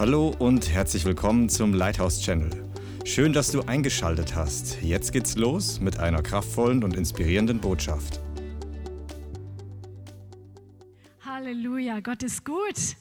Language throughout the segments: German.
Hallo und herzlich willkommen zum Lighthouse Channel. Schön, dass du eingeschaltet hast. Jetzt geht's los mit einer kraftvollen und inspirierenden Botschaft. Halleluja, Gott ist gut.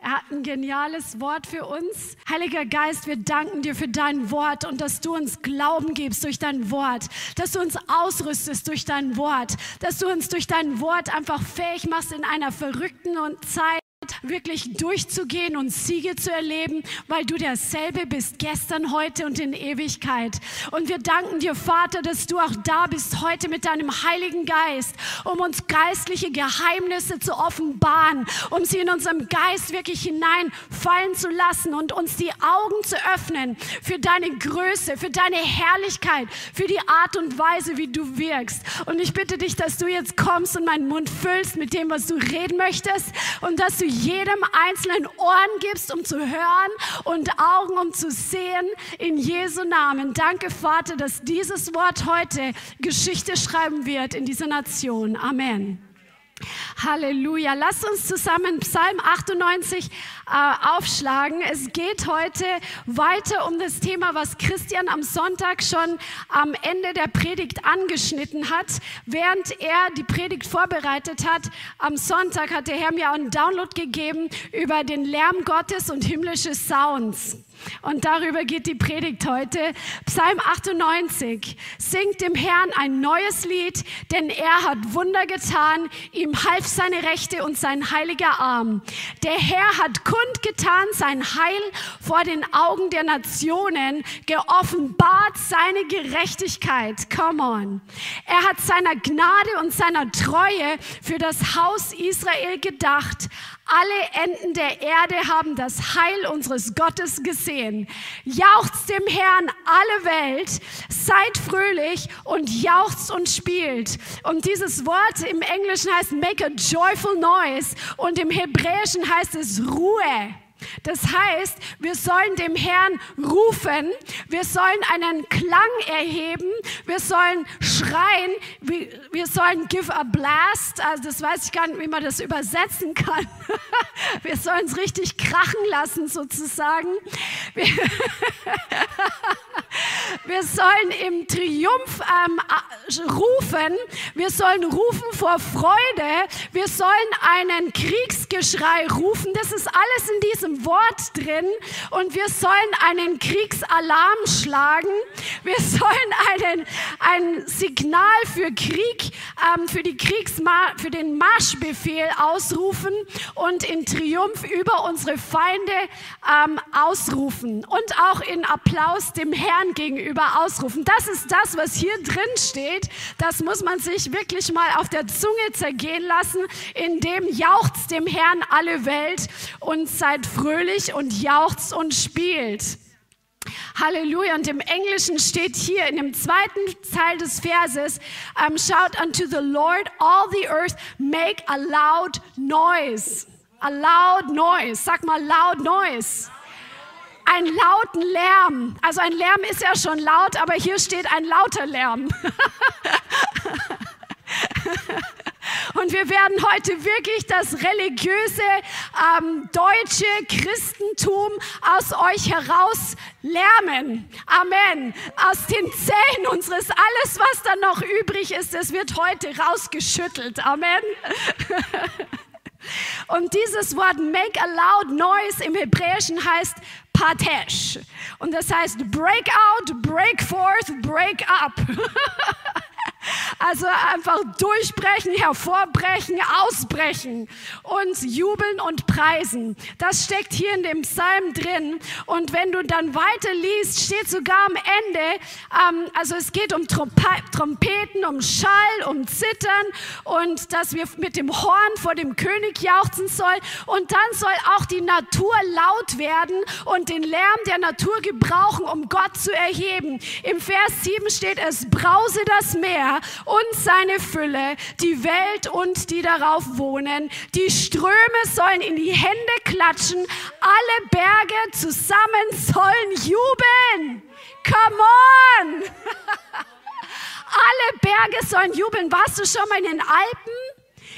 Er hat ein geniales Wort für uns. Heiliger Geist, wir danken dir für dein Wort und dass du uns Glauben gibst durch dein Wort, dass du uns ausrüstest durch dein Wort, dass du uns durch dein Wort einfach fähig machst in einer verrückten Zeit wirklich durchzugehen und Siege zu erleben, weil du derselbe bist, gestern, heute und in Ewigkeit. Und wir danken dir, Vater, dass du auch da bist heute mit deinem Heiligen Geist, um uns geistliche Geheimnisse zu offenbaren, um sie in unserem Geist wirklich hineinfallen zu lassen und uns die Augen zu öffnen für deine Größe, für deine Herrlichkeit, für die Art und Weise, wie du wirkst. Und ich bitte dich, dass du jetzt kommst und meinen Mund füllst mit dem, was du reden möchtest und dass du jedem einzelnen Ohren gibst, um zu hören und Augen, um zu sehen. In Jesu Namen. Danke, Vater, dass dieses Wort heute Geschichte schreiben wird in dieser Nation. Amen. Halleluja. Lass uns zusammen Psalm 98 äh, aufschlagen. Es geht heute weiter um das Thema, was Christian am Sonntag schon am Ende der Predigt angeschnitten hat. Während er die Predigt vorbereitet hat, am Sonntag hat der Herr mir einen Download gegeben über den Lärm Gottes und himmlische Sounds. Und darüber geht die Predigt heute. Psalm 98. Singt dem Herrn ein neues Lied, denn er hat Wunder getan. Ihm half seine Rechte und sein heiliger Arm. Der Herr hat kundgetan sein Heil vor den Augen der Nationen, geoffenbart seine Gerechtigkeit. Come on. Er hat seiner Gnade und seiner Treue für das Haus Israel gedacht. Alle Enden der Erde haben das Heil unseres Gottes gesehen. Jauchzt dem Herrn alle Welt, seid fröhlich und jauchzt und spielt. Und dieses Wort im Englischen heißt make a joyful noise und im Hebräischen heißt es Ruhe. Das heißt, wir sollen dem Herrn rufen, wir sollen einen Klang erheben, wir sollen schreien, wir sollen give a blast, also das weiß ich gar nicht, wie man das übersetzen kann. Wir sollen es richtig krachen lassen sozusagen. Wir, wir sollen im Triumph ähm, rufen, wir sollen rufen vor Freude, wir sollen einen Kriegsgeschrei rufen, das ist alles in diesem diesem Wort drin und wir sollen einen Kriegsalarm schlagen. Wir sollen einen, ein Signal für Krieg, ähm, für, die Kriegsma für den Marschbefehl ausrufen und in Triumph über unsere Feinde ähm, ausrufen und auch in Applaus dem Herrn gegenüber ausrufen. Das ist das, was hier drin steht. Das muss man sich wirklich mal auf der Zunge zergehen lassen, indem jauchzt dem Herrn alle Welt und seid froh fröhlich und jauchzt und spielt. Halleluja. Und im Englischen steht hier in dem zweiten Teil des Verses, um, shout unto the Lord, all the earth, make a loud noise. A loud noise. Sag mal loud noise. Ein lauten Lärm. Also ein Lärm ist ja schon laut, aber hier steht ein lauter Lärm. Und wir werden heute wirklich das religiöse ähm, deutsche Christentum aus euch heraus lärmen. Amen. Aus den Zähnen unseres, alles, was dann noch übrig ist, das wird heute rausgeschüttelt. Amen. Und dieses Wort make a loud noise im Hebräischen heißt patesh. Und das heißt break out, break forth, break up. Also einfach durchbrechen, hervorbrechen, ausbrechen und jubeln und preisen. Das steckt hier in dem Psalm drin. Und wenn du dann weiter liest, steht sogar am Ende, ähm, also es geht um Trompeten, um Schall, um Zittern und dass wir mit dem Horn vor dem König jauchzen sollen. Und dann soll auch die Natur laut werden und den Lärm der Natur gebrauchen, um Gott zu erheben. Im Vers 7 steht, es brause das Meer und seine Fülle, die Welt und die darauf wohnen. Die Ströme sollen in die Hände klatschen, alle Berge zusammen sollen jubeln. Come on! alle Berge sollen jubeln. Warst du schon mal in den Alpen?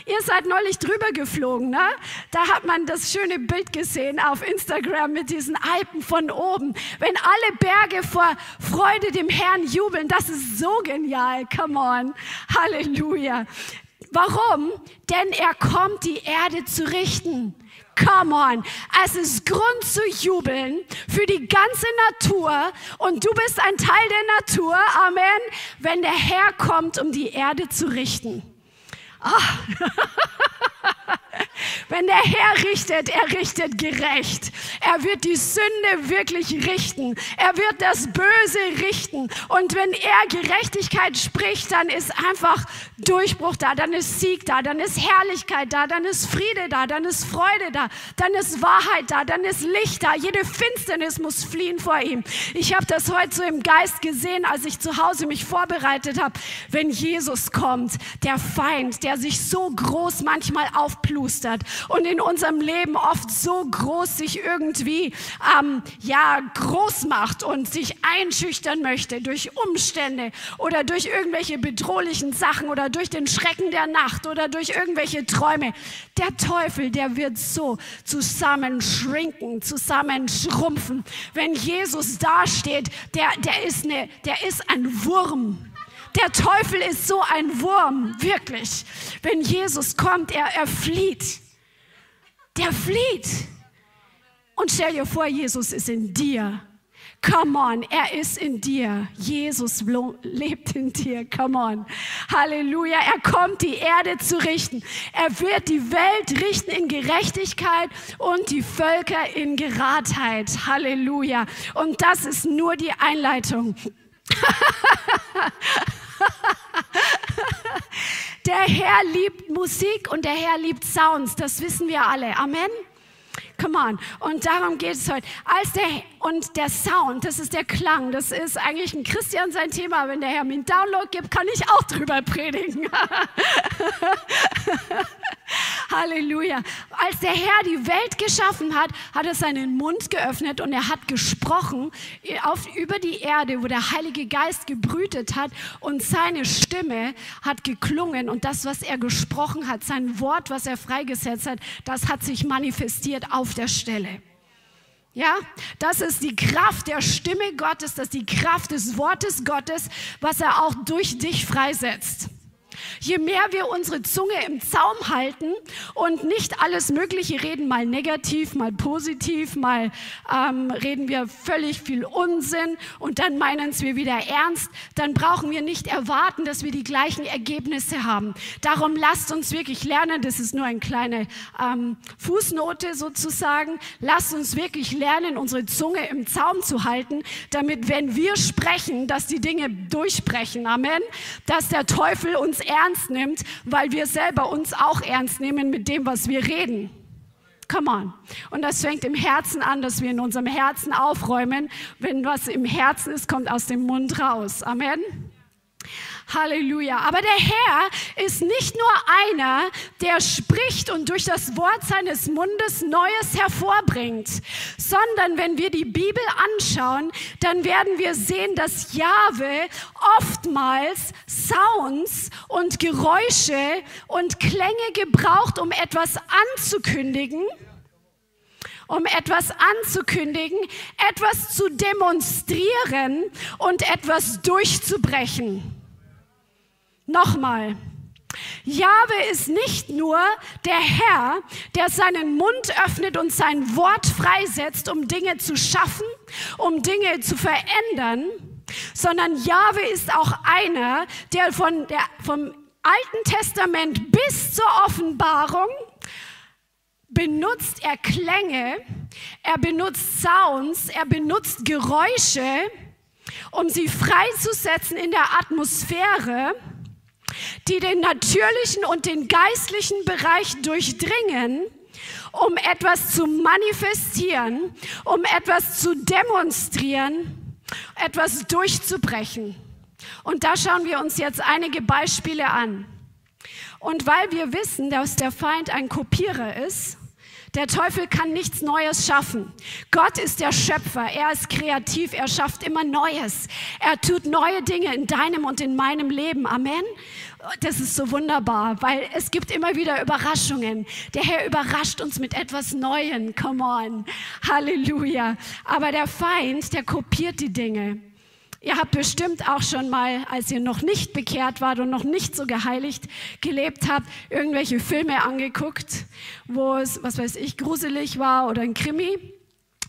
Ihr seid neulich drüber geflogen, ne? Da hat man das schöne Bild gesehen auf Instagram mit diesen Alpen von oben. Wenn alle Berge vor Freude dem Herrn jubeln, das ist so genial. Come on. Halleluja. Warum? Denn er kommt, die Erde zu richten. Come on. Es ist Grund zu jubeln für die ganze Natur und du bist ein Teil der Natur. Amen. Wenn der Herr kommt, um die Erde zu richten. Oh. Wenn der Herr richtet, er richtet gerecht. Er wird die Sünde wirklich richten. Er wird das Böse richten. Und wenn er Gerechtigkeit spricht, dann ist einfach Durchbruch da, dann ist Sieg da, dann ist Herrlichkeit da, dann ist Friede da, dann ist Freude da, dann ist Wahrheit da, dann ist Licht da. Jede Finsternis muss fliehen vor ihm. Ich habe das heute so im Geist gesehen, als ich zu Hause mich vorbereitet habe. Wenn Jesus kommt, der Feind, der sich so groß manchmal aufplustert, und in unserem Leben oft so groß sich irgendwie ähm, ja, groß macht und sich einschüchtern möchte durch Umstände oder durch irgendwelche bedrohlichen Sachen oder durch den Schrecken der Nacht oder durch irgendwelche Träume. Der Teufel, der wird so zusammenschrinken, zusammenschrumpfen. Wenn Jesus dasteht, der, der, ist eine, der ist ein Wurm. Der Teufel ist so ein Wurm, wirklich. Wenn Jesus kommt, er, er flieht der flieht. Und stell dir vor, Jesus ist in dir. Come on, er ist in dir. Jesus lebt in dir. Come on. Halleluja. Er kommt, die Erde zu richten. Er wird die Welt richten in Gerechtigkeit und die Völker in Geradheit. Halleluja. Und das ist nur die Einleitung. Der Herr liebt Musik und der Herr liebt Sounds, das wissen wir alle. Amen. Come on. Und darum geht es heute. Als der, und der Sound, das ist der Klang, das ist eigentlich ein Christian sein Thema. Wenn der Herr mir einen Download gibt, kann ich auch drüber predigen. Halleluja. Als der Herr die Welt geschaffen hat, hat er seinen Mund geöffnet und er hat gesprochen auf, über die Erde, wo der Heilige Geist gebrütet hat und seine Stimme hat geklungen und das, was er gesprochen hat, sein Wort, was er freigesetzt hat, das hat sich manifestiert auf der Stelle. Ja, das ist die Kraft der Stimme Gottes, das ist die Kraft des Wortes Gottes, was er auch durch dich freisetzt. Je mehr wir unsere Zunge im Zaum halten und nicht alles Mögliche reden, mal negativ, mal positiv, mal ähm, reden wir völlig viel Unsinn und dann meinen es wir wieder ernst, dann brauchen wir nicht erwarten, dass wir die gleichen Ergebnisse haben. Darum lasst uns wirklich lernen, das ist nur eine kleine ähm, Fußnote sozusagen, lasst uns wirklich lernen, unsere Zunge im Zaum zu halten, damit wenn wir sprechen, dass die Dinge durchbrechen. Amen. Dass der Teufel uns ernst nimmt, weil wir selber uns auch ernst nehmen mit dem, was wir reden. Come on. Und das fängt im Herzen an, dass wir in unserem Herzen aufräumen. Wenn was im Herzen ist, kommt aus dem Mund raus. Amen. Halleluja. Aber der Herr ist nicht nur einer, der spricht und durch das Wort seines Mundes Neues hervorbringt, sondern wenn wir die Bibel anschauen, dann werden wir sehen, dass Jahwe oftmals Sounds und Geräusche und Klänge gebraucht, um etwas anzukündigen um etwas anzukündigen, etwas zu demonstrieren und etwas durchzubrechen. Nochmal. Jahwe ist nicht nur der Herr, der seinen Mund öffnet und sein Wort freisetzt, um Dinge zu schaffen, um Dinge zu verändern, sondern Jahwe ist auch einer, der, von der vom Alten Testament bis zur Offenbarung benutzt er Klänge, er benutzt Sounds, er benutzt Geräusche, um sie freizusetzen in der Atmosphäre die den natürlichen und den geistlichen Bereich durchdringen, um etwas zu manifestieren, um etwas zu demonstrieren, etwas durchzubrechen. Und da schauen wir uns jetzt einige Beispiele an. Und weil wir wissen, dass der Feind ein Kopierer ist, der Teufel kann nichts Neues schaffen. Gott ist der Schöpfer. Er ist kreativ. Er schafft immer Neues. Er tut neue Dinge in deinem und in meinem Leben. Amen. Das ist so wunderbar, weil es gibt immer wieder Überraschungen. Der Herr überrascht uns mit etwas Neuem. Come on. Halleluja. Aber der Feind, der kopiert die Dinge. Ihr habt bestimmt auch schon mal, als ihr noch nicht bekehrt wart und noch nicht so geheiligt gelebt habt, irgendwelche Filme angeguckt, wo es, was weiß ich, gruselig war oder ein Krimi.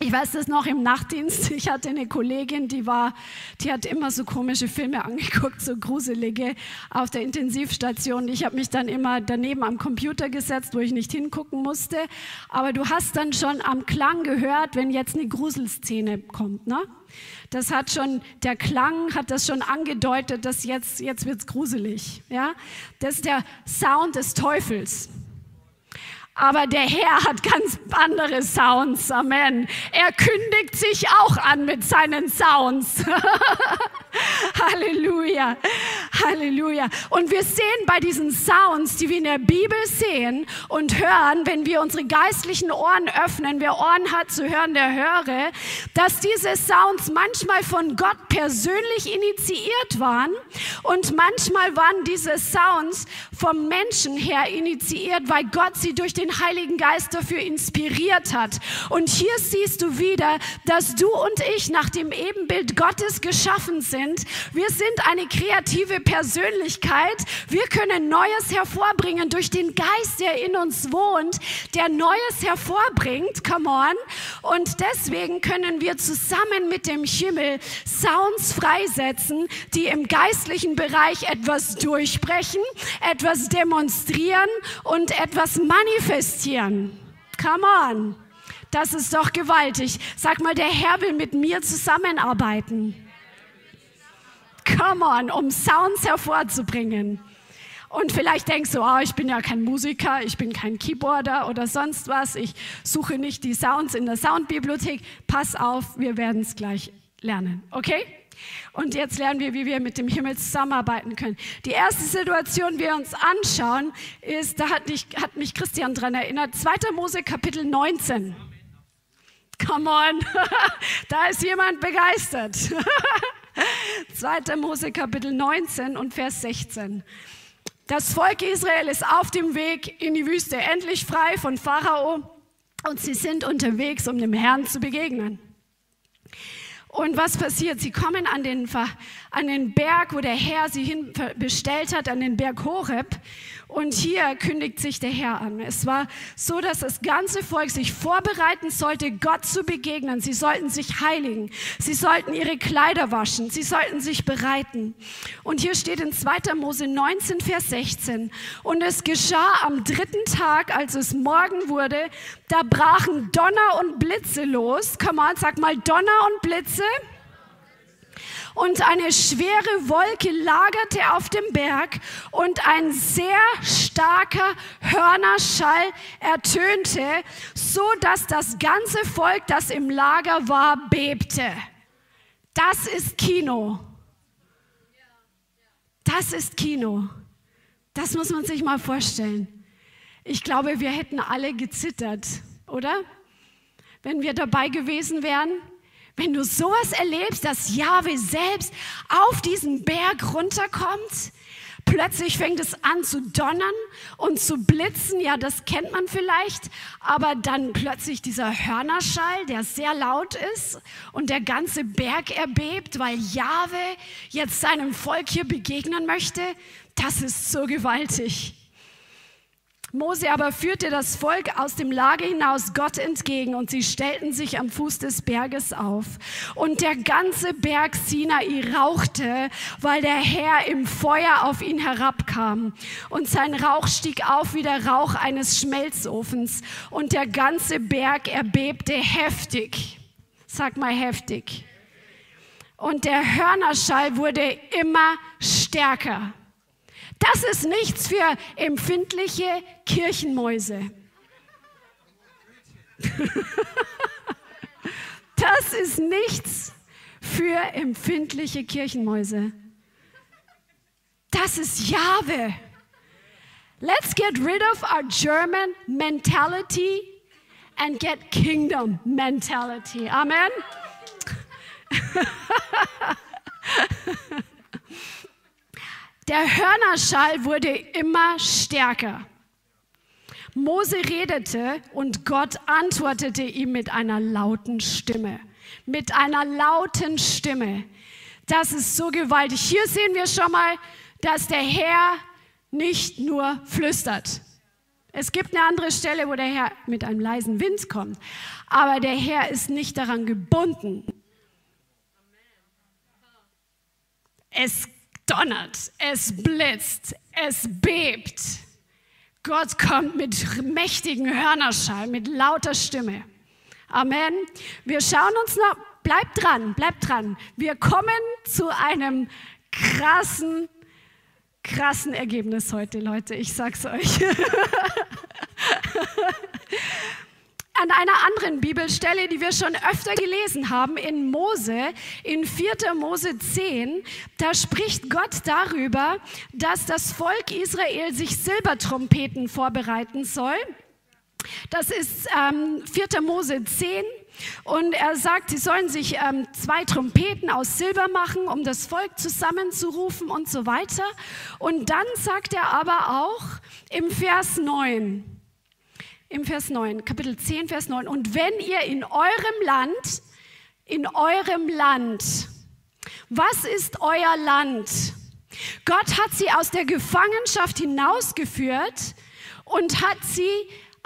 Ich weiß das noch im Nachtdienst. Ich hatte eine Kollegin, die war, die hat immer so komische Filme angeguckt, so gruselige auf der Intensivstation. Ich habe mich dann immer daneben am Computer gesetzt, wo ich nicht hingucken musste. Aber du hast dann schon am Klang gehört, wenn jetzt eine Gruselszene kommt, ne? Das hat schon, der Klang hat das schon angedeutet, dass jetzt, jetzt wird's gruselig, ja? Das ist der Sound des Teufels. Aber der Herr hat ganz andere Sounds. Amen. Er kündigt sich auch an mit seinen Sounds. Halleluja. Halleluja. Und wir sehen bei diesen Sounds, die wir in der Bibel sehen und hören, wenn wir unsere geistlichen Ohren öffnen, wer Ohren hat zu hören, der höre, dass diese Sounds manchmal von Gott persönlich initiiert waren und manchmal waren diese Sounds vom Menschen her initiiert, weil Gott sie durch den Heiligen Geist dafür inspiriert hat. Und hier siehst du wieder, dass du und ich nach dem Ebenbild Gottes geschaffen sind. Wir sind eine kreative Persönlichkeit. Wir können Neues hervorbringen durch den Geist, der in uns wohnt, der Neues hervorbringt. Come on. Und deswegen können wir zusammen mit dem Himmel Sounds freisetzen, die im geistlichen Bereich etwas durchbrechen, etwas demonstrieren und etwas manifestieren. Come on. Das ist doch gewaltig. Sag mal, der Herr will mit mir zusammenarbeiten. Come on, um Sounds hervorzubringen. Und vielleicht denkst du, oh, ich bin ja kein Musiker, ich bin kein Keyboarder oder sonst was, ich suche nicht die Sounds in der Soundbibliothek. Pass auf, wir werden es gleich lernen, okay? Und jetzt lernen wir, wie wir mit dem Himmel zusammenarbeiten können. Die erste Situation, die wir uns anschauen, ist, da hat mich, hat mich Christian dran erinnert, 2. Mose Kapitel 19. Come on, da ist jemand begeistert. 2. Mose Kapitel 19 und Vers 16. Das Volk Israel ist auf dem Weg in die Wüste, endlich frei von Pharao und sie sind unterwegs, um dem Herrn zu begegnen. Und was passiert? Sie kommen an den, an den Berg, wo der Herr sie hin bestellt hat, an den Berg Horeb. Und hier kündigt sich der Herr an. Es war so, dass das ganze Volk sich vorbereiten sollte, Gott zu begegnen. Sie sollten sich heiligen. Sie sollten ihre Kleider waschen. Sie sollten sich bereiten. Und hier steht in 2. Mose 19, Vers 16. Und es geschah am dritten Tag, als es Morgen wurde, da brachen Donner und Blitze los. Komm mal, sag mal Donner und Blitze und eine schwere Wolke lagerte auf dem Berg und ein sehr starker Hörnerschall ertönte, so dass das ganze Volk, das im Lager war, bebte. Das ist Kino. Das ist Kino. Das muss man sich mal vorstellen. Ich glaube, wir hätten alle gezittert, oder? Wenn wir dabei gewesen wären. Wenn du sowas erlebst, dass Jahwe selbst auf diesen Berg runterkommt, plötzlich fängt es an zu donnern und zu blitzen, ja, das kennt man vielleicht, aber dann plötzlich dieser Hörnerschall, der sehr laut ist und der ganze Berg erbebt, weil Jahwe jetzt seinem Volk hier begegnen möchte, das ist so gewaltig. Mose aber führte das Volk aus dem Lager hinaus Gott entgegen und sie stellten sich am Fuß des Berges auf. Und der ganze Berg Sinai rauchte, weil der Herr im Feuer auf ihn herabkam. Und sein Rauch stieg auf wie der Rauch eines Schmelzofens. Und der ganze Berg erbebte heftig. Sag mal heftig. Und der Hörnerschall wurde immer stärker. Das ist nichts für empfindliche Kirchenmäuse. Das ist nichts für empfindliche Kirchenmäuse. Das ist Jahwe. Let's get rid of our German mentality and get kingdom mentality. Amen. Der Hörnerschall wurde immer stärker. Mose redete und Gott antwortete ihm mit einer lauten Stimme. Mit einer lauten Stimme. Das ist so gewaltig. Hier sehen wir schon mal, dass der Herr nicht nur flüstert. Es gibt eine andere Stelle, wo der Herr mit einem leisen Wind kommt. Aber der Herr ist nicht daran gebunden. Es donnert, es blitzt, es bebt. Gott kommt mit mächtigen Hörnerschall, mit lauter Stimme. Amen. Wir schauen uns noch, bleibt dran, bleibt dran. Wir kommen zu einem krassen, krassen Ergebnis heute, Leute. Ich sag's euch. an einer anderen Bibelstelle, die wir schon öfter gelesen haben, in Mose, in 4. Mose 10, da spricht Gott darüber, dass das Volk Israel sich Silbertrompeten vorbereiten soll. Das ist ähm, 4. Mose 10. Und er sagt, sie sollen sich ähm, zwei Trompeten aus Silber machen, um das Volk zusammenzurufen und so weiter. Und dann sagt er aber auch im Vers 9, im Vers 9, Kapitel 10, Vers 9. Und wenn ihr in eurem Land, in eurem Land, was ist euer Land? Gott hat sie aus der Gefangenschaft hinausgeführt und hat sie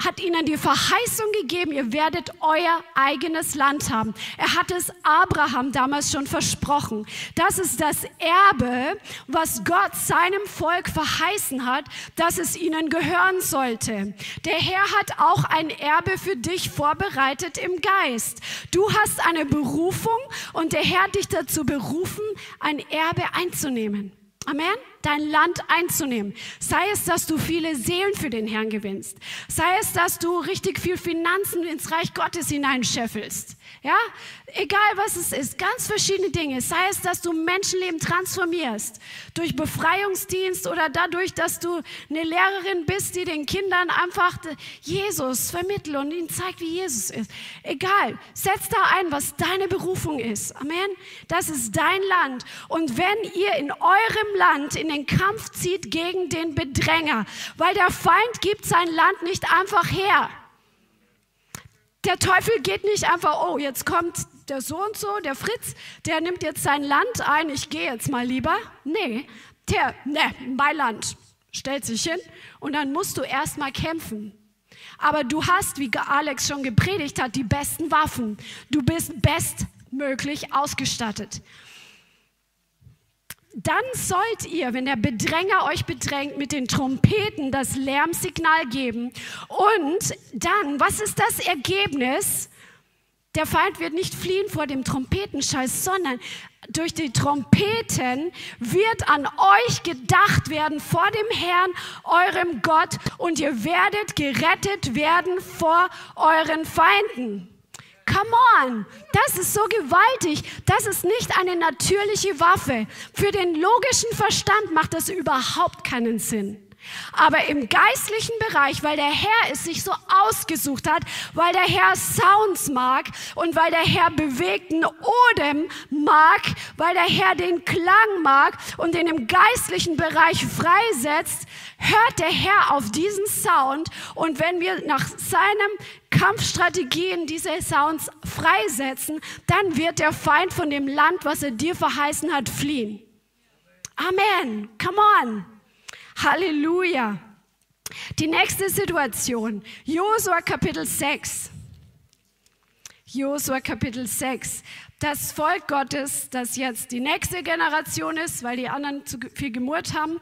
hat ihnen die Verheißung gegeben, ihr werdet euer eigenes Land haben. Er hat es Abraham damals schon versprochen. Das ist das Erbe, was Gott seinem Volk verheißen hat, dass es ihnen gehören sollte. Der Herr hat auch ein Erbe für dich vorbereitet im Geist. Du hast eine Berufung und der Herr hat dich dazu berufen, ein Erbe einzunehmen. Amen dein Land einzunehmen. Sei es, dass du viele Seelen für den Herrn gewinnst. Sei es, dass du richtig viel Finanzen ins Reich Gottes hineinscheffelst. Ja, egal was es ist, ganz verschiedene Dinge. Sei es, dass du Menschenleben transformierst durch Befreiungsdienst oder dadurch, dass du eine Lehrerin bist, die den Kindern einfach Jesus vermittelt und ihnen zeigt, wie Jesus ist. Egal, setz da ein, was deine Berufung ist. Amen. Das ist dein Land. Und wenn ihr in eurem Land in den Kampf zieht gegen den Bedränger, weil der Feind gibt sein Land nicht einfach her. Der Teufel geht nicht einfach, oh, jetzt kommt der so und so, der Fritz, der nimmt jetzt sein Land ein, ich gehe jetzt mal lieber. Nee, der, ne, mein Land, stellt sich hin und dann musst du erstmal kämpfen. Aber du hast, wie Alex schon gepredigt hat, die besten Waffen. Du bist bestmöglich ausgestattet dann sollt ihr, wenn der Bedränger euch bedrängt, mit den Trompeten das Lärmsignal geben. Und dann, was ist das Ergebnis? Der Feind wird nicht fliehen vor dem Trompetenschall, sondern durch die Trompeten wird an euch gedacht werden vor dem Herrn, eurem Gott, und ihr werdet gerettet werden vor euren Feinden. Come on, das ist so gewaltig. Das ist nicht eine natürliche Waffe. Für den logischen Verstand macht das überhaupt keinen Sinn. Aber im geistlichen Bereich, weil der Herr es sich so ausgesucht hat, weil der Herr Sounds mag und weil der Herr bewegten Odem mag, weil der Herr den Klang mag und den im geistlichen Bereich freisetzt, hört der Herr auf diesen Sound und wenn wir nach seinem Kampfstrategien diese Sounds freisetzen, dann wird der Feind von dem Land, was er dir verheißen hat, fliehen. Amen. Come on. Halleluja. Die nächste Situation, Josua Kapitel 6. Josua Kapitel 6. Das Volk Gottes, das jetzt die nächste Generation ist, weil die anderen zu viel gemurrt haben,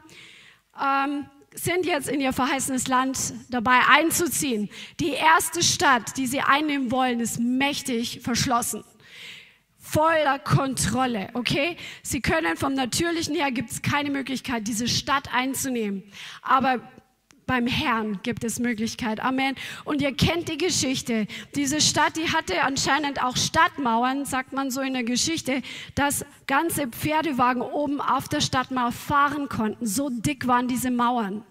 ähm, sind jetzt in ihr verheißenes Land dabei einzuziehen. Die erste Stadt, die sie einnehmen wollen, ist mächtig verschlossen voller Kontrolle, okay? Sie können vom Natürlichen her, gibt es keine Möglichkeit, diese Stadt einzunehmen. Aber beim Herrn gibt es Möglichkeit. Amen. Und ihr kennt die Geschichte. Diese Stadt, die hatte anscheinend auch Stadtmauern, sagt man so in der Geschichte, dass ganze Pferdewagen oben auf der Stadtmauer fahren konnten. So dick waren diese Mauern.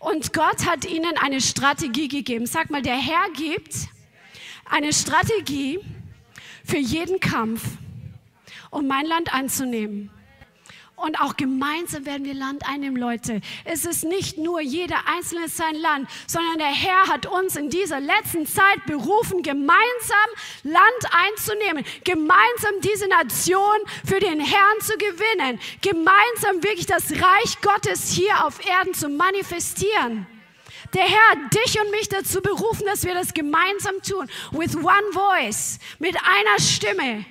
Und Gott hat ihnen eine Strategie gegeben. Sag mal, der Herr gibt eine Strategie, für jeden Kampf, um mein Land anzunehmen. Und auch gemeinsam werden wir Land einnehmen, Leute. Es ist nicht nur jeder Einzelne sein Land, sondern der Herr hat uns in dieser letzten Zeit berufen, gemeinsam Land einzunehmen, gemeinsam diese Nation für den Herrn zu gewinnen, gemeinsam wirklich das Reich Gottes hier auf Erden zu manifestieren. Der Herr hat dich und mich dazu berufen, dass wir das gemeinsam tun. With one voice, mit einer Stimme,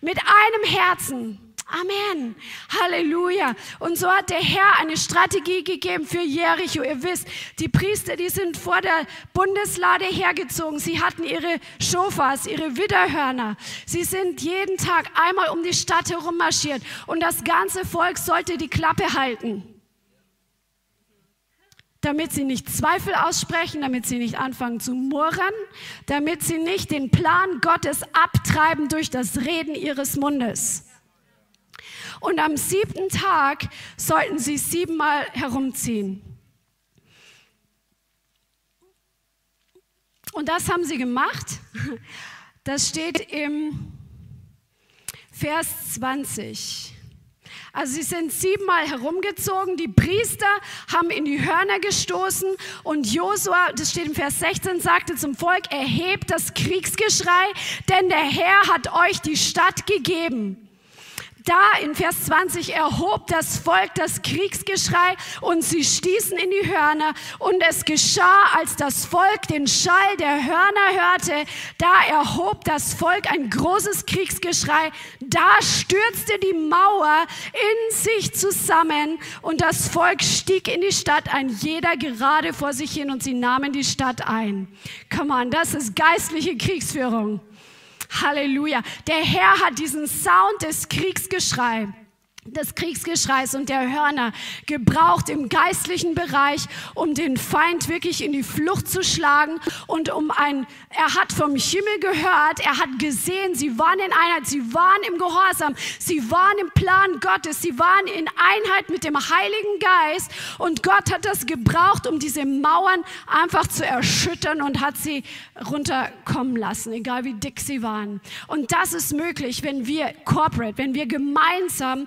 mit einem Herzen. Amen. Halleluja. Und so hat der Herr eine Strategie gegeben für Jericho. Ihr wisst, die Priester, die sind vor der Bundeslade hergezogen. Sie hatten ihre Schofas, ihre Widderhörner. Sie sind jeden Tag einmal um die Stadt herum marschiert. Und das ganze Volk sollte die Klappe halten damit sie nicht Zweifel aussprechen, damit sie nicht anfangen zu murren, damit sie nicht den Plan Gottes abtreiben durch das Reden ihres Mundes. Und am siebten Tag sollten sie siebenmal herumziehen. Und das haben sie gemacht. Das steht im Vers 20. Also sie sind siebenmal herumgezogen, die Priester haben in die Hörner gestoßen. Und Josua, das steht im Vers 16, sagte zum Volk, erhebt das Kriegsgeschrei, denn der Herr hat euch die Stadt gegeben da in Vers 20 erhob das Volk das Kriegsgeschrei und sie stießen in die Hörner. Und es geschah, als das Volk den Schall der Hörner hörte, da erhob das Volk ein großes Kriegsgeschrei. Da stürzte die Mauer in sich zusammen und das Volk stieg in die Stadt ein, jeder gerade vor sich hin und sie nahmen die Stadt ein. Come on, das ist geistliche Kriegsführung. Halleluja. Der Herr hat diesen Sound des Kriegsgeschrei des Kriegsgeschreis und der Hörner gebraucht im geistlichen Bereich, um den Feind wirklich in die Flucht zu schlagen und um ein, er hat vom Himmel gehört, er hat gesehen, sie waren in Einheit, sie waren im Gehorsam, sie waren im Plan Gottes, sie waren in Einheit mit dem Heiligen Geist und Gott hat das gebraucht, um diese Mauern einfach zu erschüttern und hat sie runterkommen lassen, egal wie dick sie waren. Und das ist möglich, wenn wir corporate, wenn wir gemeinsam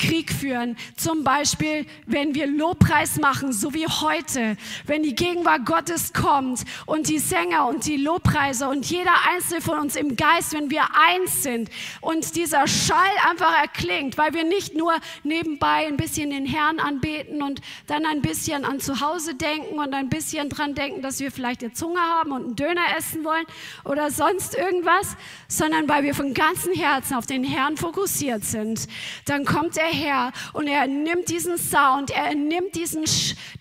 Krieg führen. Zum Beispiel, wenn wir Lobpreis machen, so wie heute, wenn die Gegenwart Gottes kommt und die Sänger und die Lobpreiser und jeder einzelne von uns im Geist, wenn wir eins sind und dieser Schall einfach erklingt, weil wir nicht nur nebenbei ein bisschen den Herrn anbeten und dann ein bisschen an zu Hause denken und ein bisschen dran denken, dass wir vielleicht jetzt Hunger haben und einen Döner essen wollen oder sonst irgendwas, sondern weil wir von ganzem Herzen auf den Herrn fokussiert sind, dann kommt er Herr und er nimmt diesen Sound, er nimmt diesen,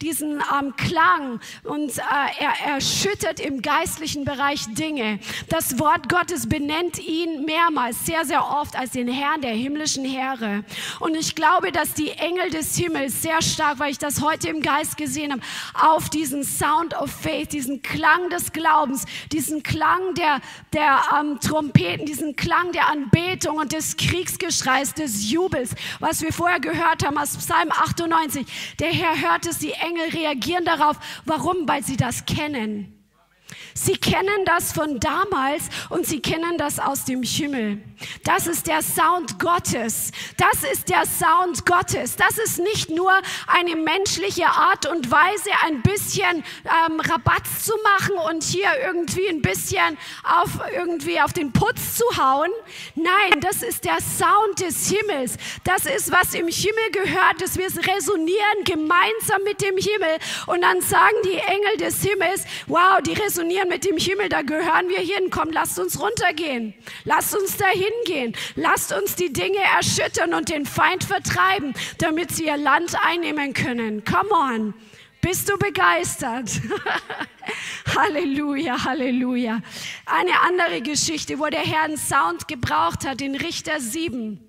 diesen ähm, Klang und äh, er erschüttert im geistlichen Bereich Dinge. Das Wort Gottes benennt ihn mehrmals, sehr, sehr oft als den Herrn der himmlischen Heere. Und ich glaube, dass die Engel des Himmels sehr stark, weil ich das heute im Geist gesehen habe, auf diesen Sound of Faith, diesen Klang des Glaubens, diesen Klang der, der ähm, Trompeten, diesen Klang der Anbetung und des Kriegsgeschreis, des Jubels, was was wir vorher gehört haben aus Psalm 98. Der Herr hört es, die Engel reagieren darauf. Warum? Weil sie das kennen. Sie kennen das von damals und sie kennen das aus dem Himmel. Das ist der Sound Gottes. Das ist der Sound Gottes. Das ist nicht nur eine menschliche Art und Weise, ein bisschen ähm, Rabatz zu machen und hier irgendwie ein bisschen auf, irgendwie auf den Putz zu hauen. Nein, das ist der Sound des Himmels. Das ist, was im Himmel gehört, dass wir resonieren gemeinsam mit dem Himmel. Und dann sagen die Engel des Himmels, wow, die resonieren mit dem Himmel, da gehören wir hin. Komm, lasst uns runtergehen. Lasst uns dahin hingehen. Lasst uns die Dinge erschüttern und den Feind vertreiben, damit sie ihr Land einnehmen können. Come on. Bist du begeistert? Halleluja, Halleluja. Eine andere Geschichte, wo der Herr einen Sound gebraucht hat, in Richter 7.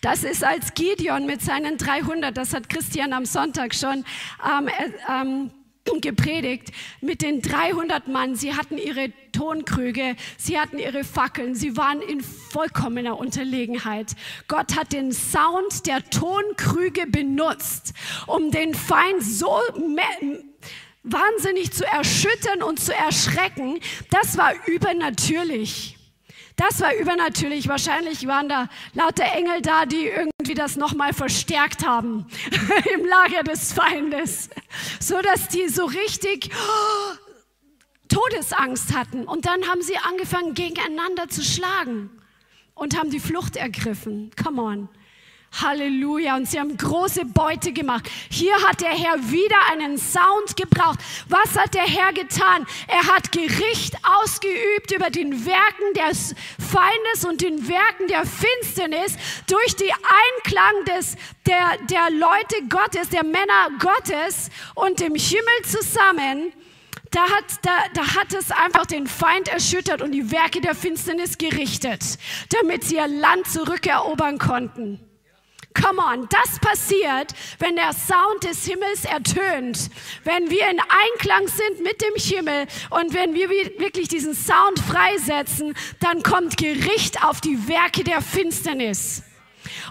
Das ist als Gideon mit seinen 300, das hat Christian am Sonntag schon ähm, ähm, gepredigt mit den 300 Mann. Sie hatten ihre Tonkrüge, sie hatten ihre Fackeln, sie waren in vollkommener Unterlegenheit. Gott hat den Sound der Tonkrüge benutzt, um den Feind so wahnsinnig zu erschüttern und zu erschrecken. Das war übernatürlich. Das war übernatürlich. Wahrscheinlich waren da lauter Engel da, die irgendwie irgendwie das nochmal verstärkt haben im Lager des Feindes, so dass die so richtig oh, Todesangst hatten. Und dann haben sie angefangen, gegeneinander zu schlagen und haben die Flucht ergriffen. Come on. Halleluja. Und sie haben große Beute gemacht. Hier hat der Herr wieder einen Sound gebraucht. Was hat der Herr getan? Er hat Gericht ausgeübt über den Werken des Feindes und den Werken der Finsternis durch die Einklang des, der, der Leute Gottes, der Männer Gottes und dem Himmel zusammen da hat, da, da hat es einfach den Feind erschüttert und die Werke der Finsternis gerichtet, damit sie ihr Land zurückerobern konnten. Come on, das passiert, wenn der Sound des Himmels ertönt, wenn wir in Einklang sind mit dem Himmel und wenn wir wirklich diesen Sound freisetzen, dann kommt Gericht auf die Werke der Finsternis.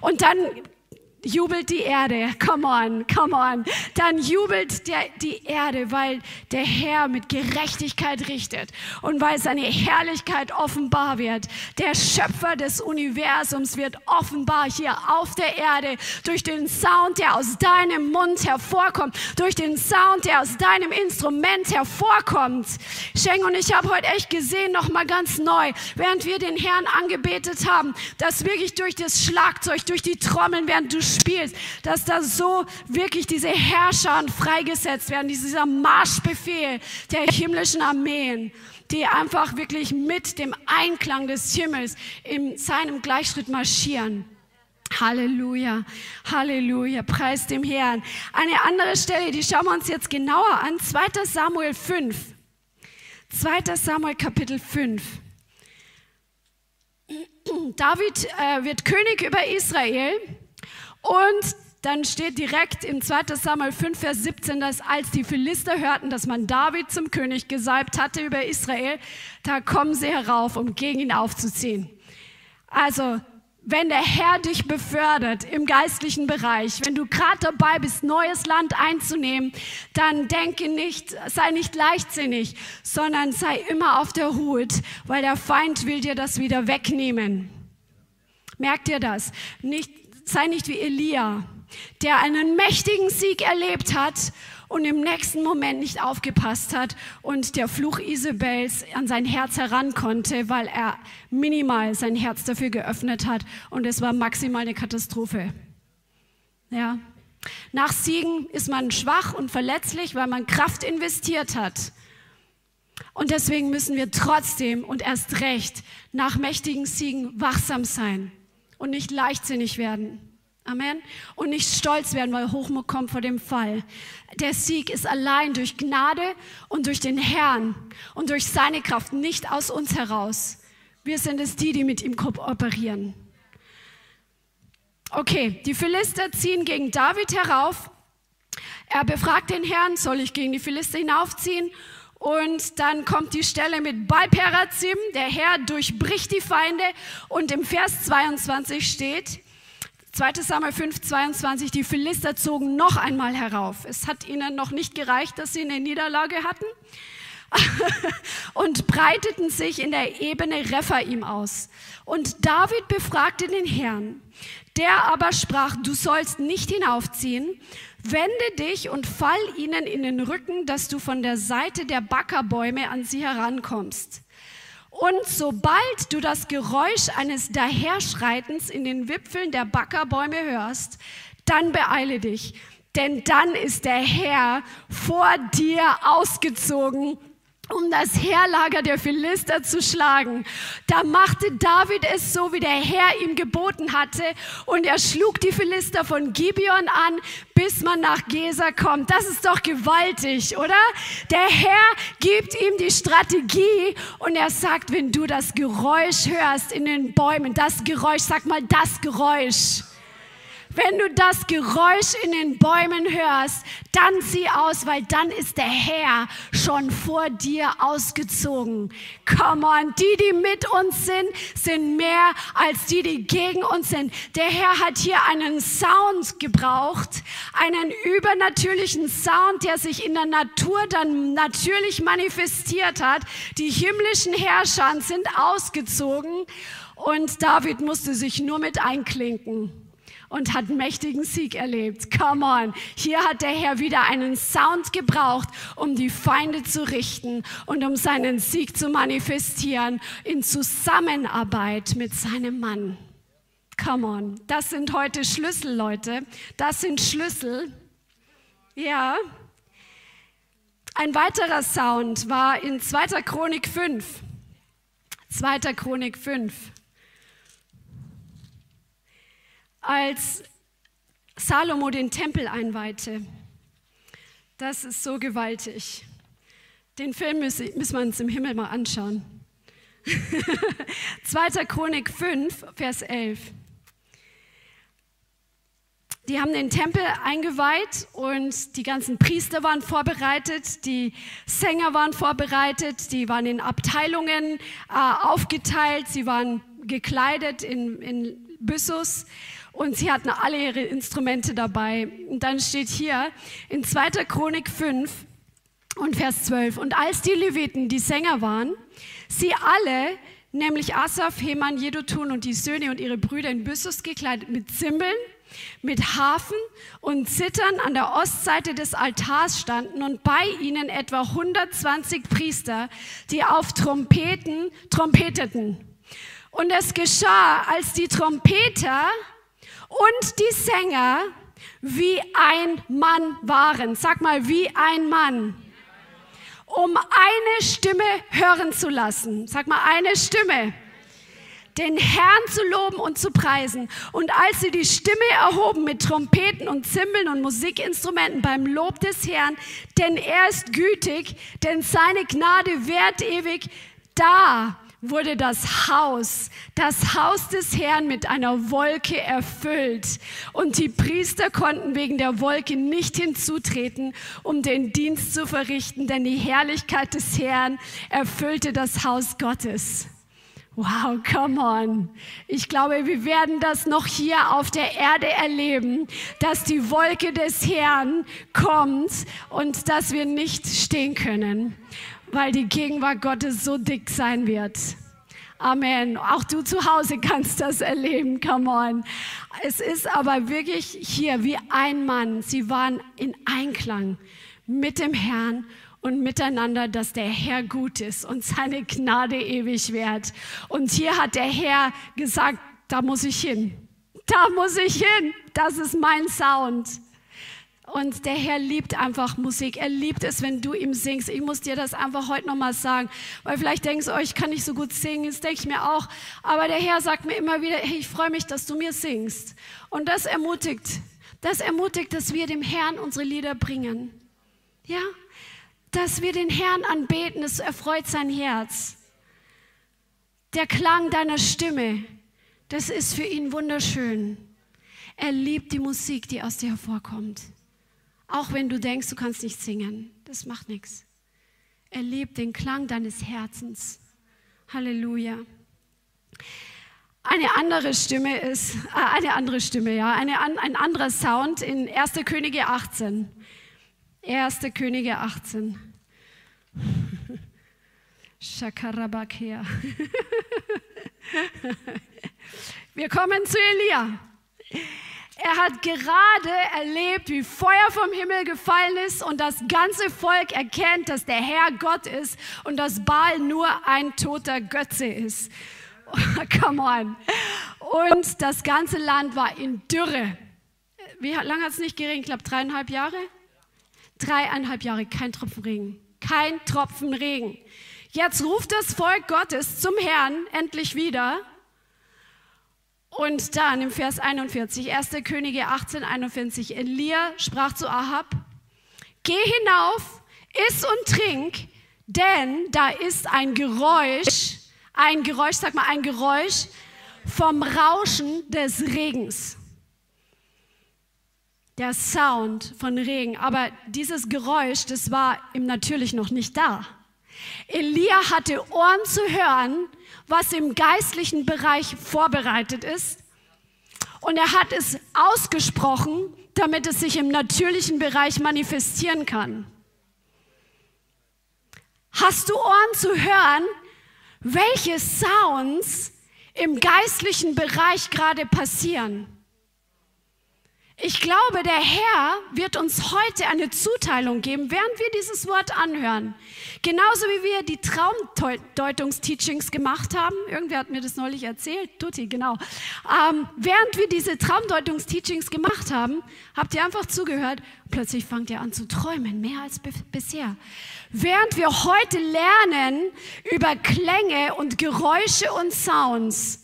Und dann jubelt die Erde. Come on, come on. Dann jubelt der, die Erde, weil der Herr mit Gerechtigkeit richtet und weil seine Herrlichkeit offenbar wird. Der Schöpfer des Universums wird offenbar hier auf der Erde durch den Sound, der aus deinem Mund hervorkommt, durch den Sound, der aus deinem Instrument hervorkommt. Schenk und ich habe heute echt gesehen, noch mal ganz neu, während wir den Herrn angebetet haben, dass wirklich durch das Schlagzeug, durch die Trommeln, während du spielst, dass da so wirklich diese Herrscher freigesetzt werden, dieser Marschbefehl der himmlischen Armeen, die einfach wirklich mit dem Einklang des Himmels in seinem Gleichschritt marschieren. Halleluja, Halleluja, preis dem Herrn. Eine andere Stelle, die schauen wir uns jetzt genauer an, 2 Samuel 5. 2 Samuel Kapitel 5. David äh, wird König über Israel und dann steht direkt im 2. Samuel 5, Vers 17, dass als die Philister hörten, dass man David zum König gesalbt hatte über Israel, da kommen sie herauf, um gegen ihn aufzuziehen. Also, wenn der Herr dich befördert im geistlichen Bereich, wenn du gerade dabei bist, neues Land einzunehmen, dann denke nicht, sei nicht leichtsinnig, sondern sei immer auf der Hut, weil der Feind will dir das wieder wegnehmen. Merkt ihr das? Nicht sei nicht wie Elia, der einen mächtigen Sieg erlebt hat und im nächsten Moment nicht aufgepasst hat und der Fluch Isabels an sein Herz heran konnte, weil er minimal sein Herz dafür geöffnet hat und es war maximal eine Katastrophe. Ja. Nach Siegen ist man schwach und verletzlich, weil man Kraft investiert hat. Und deswegen müssen wir trotzdem und erst recht nach mächtigen Siegen wachsam sein und nicht leichtsinnig werden. Amen. Und nicht stolz werden, weil Hochmut kommt vor dem Fall. Der Sieg ist allein durch Gnade und durch den Herrn und durch seine Kraft, nicht aus uns heraus. Wir sind es die, die mit ihm kooperieren. Okay, die Philister ziehen gegen David herauf. Er befragt den Herrn, soll ich gegen die Philister hinaufziehen? Und dann kommt die Stelle mit Balperazim, der Herr durchbricht die Feinde. Und im Vers 22 steht, 2 Samuel 5, 22, die Philister zogen noch einmal herauf. Es hat ihnen noch nicht gereicht, dass sie eine Niederlage hatten und breiteten sich in der Ebene Rephaim aus. Und David befragte den Herrn. Der aber sprach, du sollst nicht hinaufziehen, wende dich und fall ihnen in den Rücken, dass du von der Seite der Backerbäume an sie herankommst. Und sobald du das Geräusch eines Daherschreitens in den Wipfeln der Backerbäume hörst, dann beeile dich, denn dann ist der Herr vor dir ausgezogen um das Heerlager der Philister zu schlagen. Da machte David es so, wie der Herr ihm geboten hatte, und er schlug die Philister von Gibeon an, bis man nach Gesa kommt. Das ist doch gewaltig, oder? Der Herr gibt ihm die Strategie und er sagt, wenn du das Geräusch hörst in den Bäumen, das Geräusch, sag mal das Geräusch wenn du das Geräusch in den Bäumen hörst, dann zieh aus, weil dann ist der Herr schon vor dir ausgezogen. Come on, die, die mit uns sind, sind mehr als die, die gegen uns sind. Der Herr hat hier einen Sound gebraucht, einen übernatürlichen Sound, der sich in der Natur dann natürlich manifestiert hat. Die himmlischen Herrscher sind ausgezogen und David musste sich nur mit einklinken. Und hat mächtigen Sieg erlebt. Come on. Hier hat der Herr wieder einen Sound gebraucht, um die Feinde zu richten und um seinen Sieg zu manifestieren in Zusammenarbeit mit seinem Mann. Come on. Das sind heute Schlüssel, Leute. Das sind Schlüssel. Ja. Ein weiterer Sound war in 2. Chronik 5. 2. Chronik 5. Als Salomo den Tempel einweihte. Das ist so gewaltig. Den Film müssen wir uns im Himmel mal anschauen. 2. Chronik 5, Vers 11. Die haben den Tempel eingeweiht und die ganzen Priester waren vorbereitet, die Sänger waren vorbereitet, die waren in Abteilungen äh, aufgeteilt, sie waren gekleidet in, in Byssus und sie hatten alle ihre Instrumente dabei. Und dann steht hier in 2. Chronik 5 und Vers 12, und als die Leviten die Sänger waren, sie alle nämlich Asaf, Heman, Jedutun und die Söhne und ihre Brüder in Byssus gekleidet mit Zimbeln, mit Hafen und Zittern an der Ostseite des Altars standen und bei ihnen etwa 120 Priester, die auf Trompeten trompeteten. Und es geschah, als die Trompeter und die Sänger wie ein Mann waren. Sag mal, wie ein Mann. Um eine Stimme hören zu lassen. Sag mal, eine Stimme den Herrn zu loben und zu preisen. Und als sie die Stimme erhoben mit Trompeten und Zimbeln und Musikinstrumenten beim Lob des Herrn, denn er ist gütig, denn seine Gnade währt ewig, da wurde das Haus, das Haus des Herrn mit einer Wolke erfüllt. Und die Priester konnten wegen der Wolke nicht hinzutreten, um den Dienst zu verrichten, denn die Herrlichkeit des Herrn erfüllte das Haus Gottes. Wow, come on. Ich glaube, wir werden das noch hier auf der Erde erleben, dass die Wolke des Herrn kommt und dass wir nicht stehen können, weil die Gegenwart Gottes so dick sein wird. Amen. Auch du zu Hause kannst das erleben. Come on. Es ist aber wirklich hier wie ein Mann. Sie waren in Einklang mit dem Herrn und miteinander, dass der Herr gut ist und seine Gnade ewig währt. Und hier hat der Herr gesagt, da muss ich hin. Da muss ich hin. Das ist mein Sound. Und der Herr liebt einfach Musik. Er liebt es, wenn du ihm singst. Ich muss dir das einfach heute nochmal sagen, weil vielleicht denkst du, oh, ich kann nicht so gut singen. Das denke ich mir auch. Aber der Herr sagt mir immer wieder, hey, ich freue mich, dass du mir singst. Und das ermutigt. Das ermutigt, dass wir dem Herrn unsere Lieder bringen. Ja? dass wir den Herrn anbeten, es erfreut sein Herz. Der Klang deiner Stimme, das ist für ihn wunderschön. Er liebt die Musik, die aus dir hervorkommt. Auch wenn du denkst, du kannst nicht singen, das macht nichts. Er liebt den Klang deines Herzens. Halleluja. Eine andere Stimme ist, äh, eine andere Stimme, ja, eine, ein anderer Sound in 1. Könige 18. 1. Könige 18. Shakarabakea. Wir kommen zu Elia. Er hat gerade erlebt, wie Feuer vom Himmel gefallen ist und das ganze Volk erkennt, dass der Herr Gott ist und dass Baal nur ein toter Götze ist. come on. Und das ganze Land war in Dürre. Wie lange hat es nicht geregnet? Ich glaube, dreieinhalb Jahre? Dreieinhalb Jahre, kein Tropfen Regen. Kein Tropfen Regen. Jetzt ruft das Volk Gottes zum Herrn endlich wieder. Und dann im Vers 41, 1. Könige 18, 41, Elia sprach zu Ahab, geh hinauf, iss und trink, denn da ist ein Geräusch, ein Geräusch, sag mal ein Geräusch vom Rauschen des Regens der Sound von Regen. Aber dieses Geräusch, das war im Natürlich noch nicht da. Elia hatte Ohren zu hören, was im geistlichen Bereich vorbereitet ist. Und er hat es ausgesprochen, damit es sich im natürlichen Bereich manifestieren kann. Hast du Ohren zu hören, welche Sounds im geistlichen Bereich gerade passieren? Ich glaube, der Herr wird uns heute eine Zuteilung geben, während wir dieses Wort anhören. Genauso wie wir die Traumdeutungsteachings gemacht haben. Irgendwer hat mir das neulich erzählt. Tutti, genau. Ähm, während wir diese Traumdeutungsteachings gemacht haben, habt ihr einfach zugehört. Plötzlich fangt ihr an zu träumen, mehr als bisher. Während wir heute lernen über Klänge und Geräusche und Sounds,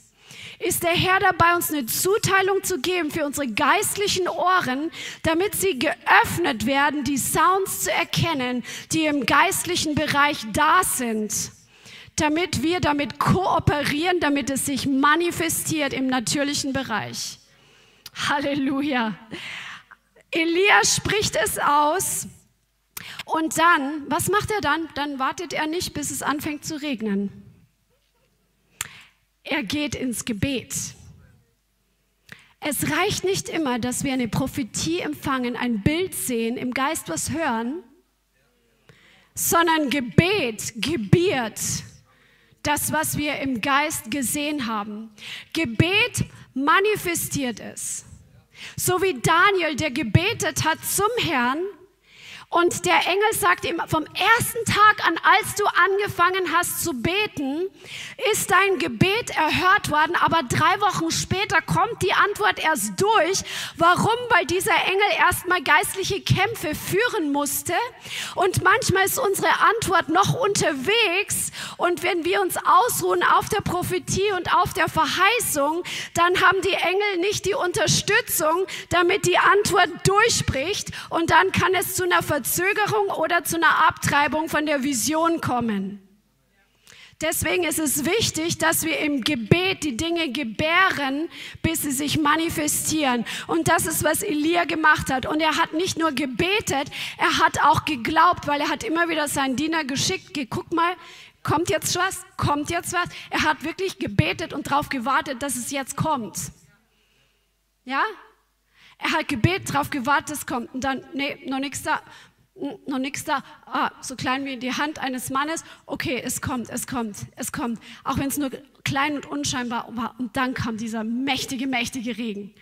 ist der Herr dabei, uns eine Zuteilung zu geben für unsere geistlichen Ohren, damit sie geöffnet werden, die Sounds zu erkennen, die im geistlichen Bereich da sind, damit wir damit kooperieren, damit es sich manifestiert im natürlichen Bereich. Halleluja. Elia spricht es aus. Und dann, was macht er dann? Dann wartet er nicht, bis es anfängt zu regnen. Er geht ins Gebet. Es reicht nicht immer, dass wir eine Prophetie empfangen, ein Bild sehen, im Geist was hören, sondern Gebet gebiert das, was wir im Geist gesehen haben. Gebet manifestiert es. So wie Daniel, der gebetet hat zum Herrn, und der Engel sagt ihm, vom ersten Tag an, als du angefangen hast zu beten, ist dein Gebet erhört worden, aber drei Wochen später kommt die Antwort erst durch. Warum? Weil dieser Engel erstmal geistliche Kämpfe führen musste. Und manchmal ist unsere Antwort noch unterwegs. Und wenn wir uns ausruhen auf der Prophetie und auf der Verheißung, dann haben die Engel nicht die Unterstützung, damit die Antwort durchbricht. Und dann kann es zu einer Verzögerung oder zu einer Abtreibung von der Vision kommen. Deswegen ist es wichtig, dass wir im Gebet die Dinge gebären, bis sie sich manifestieren. Und das ist, was Elia gemacht hat. Und er hat nicht nur gebetet, er hat auch geglaubt, weil er hat immer wieder seinen Diener geschickt, guck mal, kommt jetzt was, kommt jetzt was. Er hat wirklich gebetet und darauf gewartet, dass es jetzt kommt. Ja? Er hat gebetet, darauf gewartet, es kommt. Und dann, nee, noch nichts da noch nichts da, ah, so klein wie die Hand eines Mannes, okay, es kommt, es kommt, es kommt, auch wenn es nur klein und unscheinbar war. Und dann kam dieser mächtige, mächtige Regen.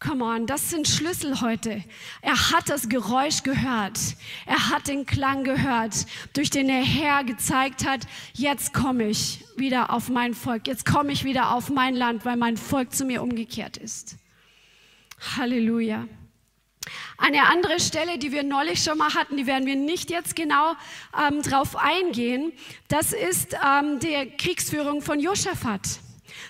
Come on, das sind Schlüssel heute. Er hat das Geräusch gehört. Er hat den Klang gehört, durch den der Herr gezeigt hat, jetzt komme ich wieder auf mein Volk, jetzt komme ich wieder auf mein Land, weil mein Volk zu mir umgekehrt ist. Halleluja. Eine andere Stelle, die wir neulich schon mal hatten, die werden wir nicht jetzt genau ähm, drauf eingehen, das ist ähm, die Kriegsführung von Josaphat.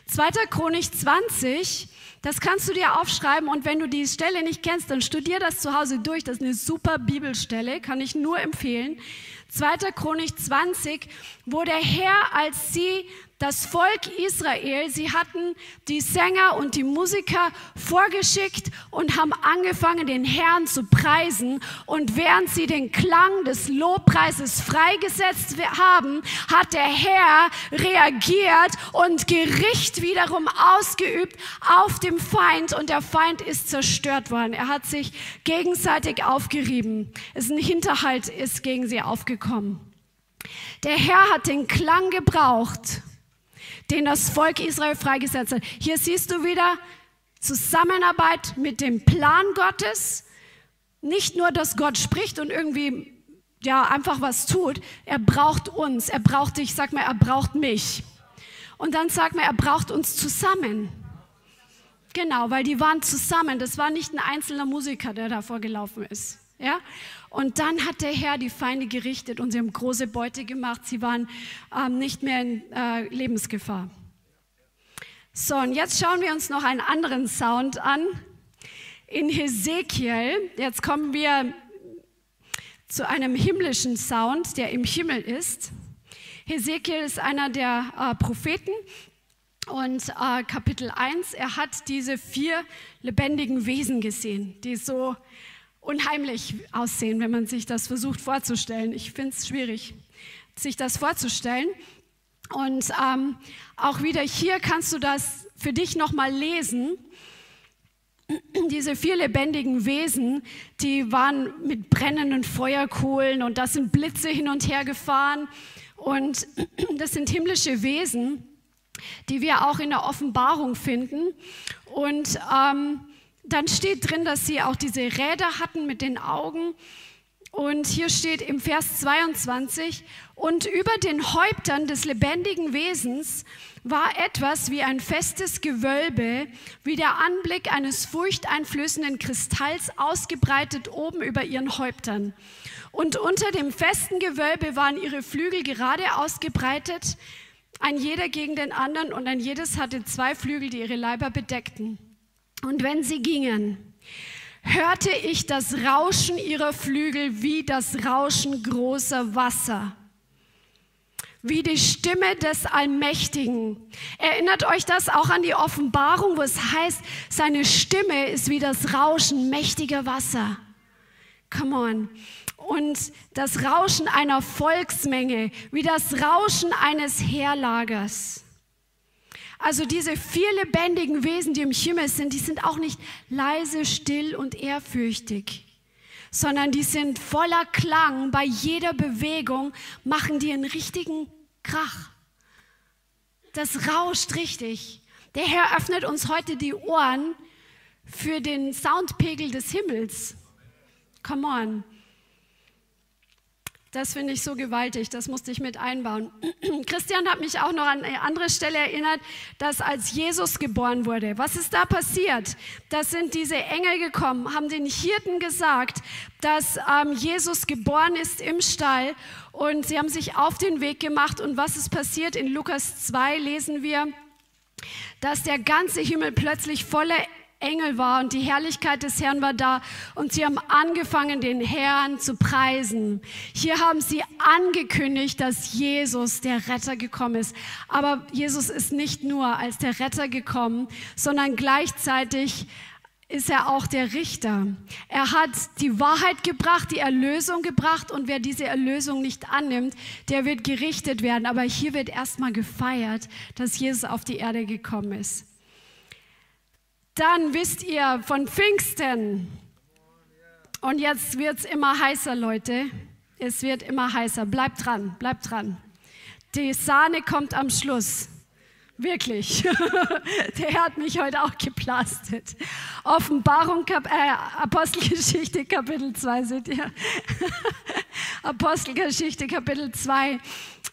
2. Chronik 20, das kannst du dir aufschreiben und wenn du die Stelle nicht kennst, dann studier das zu Hause durch. Das ist eine super Bibelstelle, kann ich nur empfehlen. 2. Chronik 20, wo der Herr, als sie das Volk Israel, sie hatten die Sänger und die Musiker vorgeschickt und haben angefangen, den Herrn zu preisen. Und während sie den Klang des Lobpreises freigesetzt haben, hat der Herr reagiert und Gericht wiederum ausgeübt auf dem Feind. Und der Feind ist zerstört worden. Er hat sich gegenseitig aufgerieben. Es ist ein Hinterhalt ist gegen sie aufgekommen. Der Herr hat den Klang gebraucht den das Volk Israel freigesetzt hat. Hier siehst du wieder Zusammenarbeit mit dem Plan Gottes. Nicht nur, dass Gott spricht und irgendwie ja einfach was tut. Er braucht uns. Er braucht dich. Sag mal, er braucht mich. Und dann sag mal, er braucht uns zusammen. Genau, weil die waren zusammen. Das war nicht ein einzelner Musiker, der da vorgelaufen ist. Ja? Und dann hat der Herr die Feinde gerichtet und sie haben große Beute gemacht. Sie waren ähm, nicht mehr in äh, Lebensgefahr. So, und jetzt schauen wir uns noch einen anderen Sound an. In Hesekiel, jetzt kommen wir zu einem himmlischen Sound, der im Himmel ist. Hesekiel ist einer der äh, Propheten und äh, Kapitel 1, er hat diese vier lebendigen Wesen gesehen, die so unheimlich aussehen, wenn man sich das versucht vorzustellen. Ich finde es schwierig, sich das vorzustellen. Und ähm, auch wieder hier kannst du das für dich nochmal lesen. Diese vier lebendigen Wesen, die waren mit brennenden Feuerkohlen und da sind Blitze hin und her gefahren. Und das sind himmlische Wesen, die wir auch in der Offenbarung finden. Und ähm, dann steht drin, dass sie auch diese Räder hatten mit den Augen. Und hier steht im Vers 22, und über den Häuptern des lebendigen Wesens war etwas wie ein festes Gewölbe, wie der Anblick eines furchteinflößenden Kristalls ausgebreitet oben über ihren Häuptern. Und unter dem festen Gewölbe waren ihre Flügel gerade ausgebreitet, ein jeder gegen den anderen, und ein jedes hatte zwei Flügel, die ihre Leiber bedeckten. Und wenn sie gingen, hörte ich das Rauschen ihrer Flügel wie das Rauschen großer Wasser, wie die Stimme des Allmächtigen. Erinnert euch das auch an die Offenbarung, wo es heißt, seine Stimme ist wie das Rauschen mächtiger Wasser. Come on. Und das Rauschen einer Volksmenge, wie das Rauschen eines Heerlagers. Also diese vier lebendigen Wesen, die im Himmel sind, die sind auch nicht leise, still und ehrfürchtig, sondern die sind voller Klang. Bei jeder Bewegung machen die einen richtigen Krach. Das rauscht richtig. Der Herr öffnet uns heute die Ohren für den Soundpegel des Himmels. Come on. Das finde ich so gewaltig, das musste ich mit einbauen. Christian hat mich auch noch an eine andere Stelle erinnert, dass als Jesus geboren wurde, was ist da passiert? Da sind diese Engel gekommen, haben den Hirten gesagt, dass ähm, Jesus geboren ist im Stall und sie haben sich auf den Weg gemacht und was ist passiert? In Lukas 2 lesen wir, dass der ganze Himmel plötzlich voller Engel war und die Herrlichkeit des Herrn war da und sie haben angefangen, den Herrn zu preisen. Hier haben sie angekündigt, dass Jesus der Retter gekommen ist. Aber Jesus ist nicht nur als der Retter gekommen, sondern gleichzeitig ist er auch der Richter. Er hat die Wahrheit gebracht, die Erlösung gebracht und wer diese Erlösung nicht annimmt, der wird gerichtet werden. Aber hier wird erstmal gefeiert, dass Jesus auf die Erde gekommen ist. Dann wisst ihr von Pfingsten. Und jetzt wird es immer heißer, Leute. Es wird immer heißer. Bleibt dran, bleibt dran. Die Sahne kommt am Schluss. Wirklich. Der Herr hat mich heute auch geplastet. Offenbarung, Kap äh, Apostelgeschichte, Kapitel 2, seht ihr? Apostelgeschichte, Kapitel 2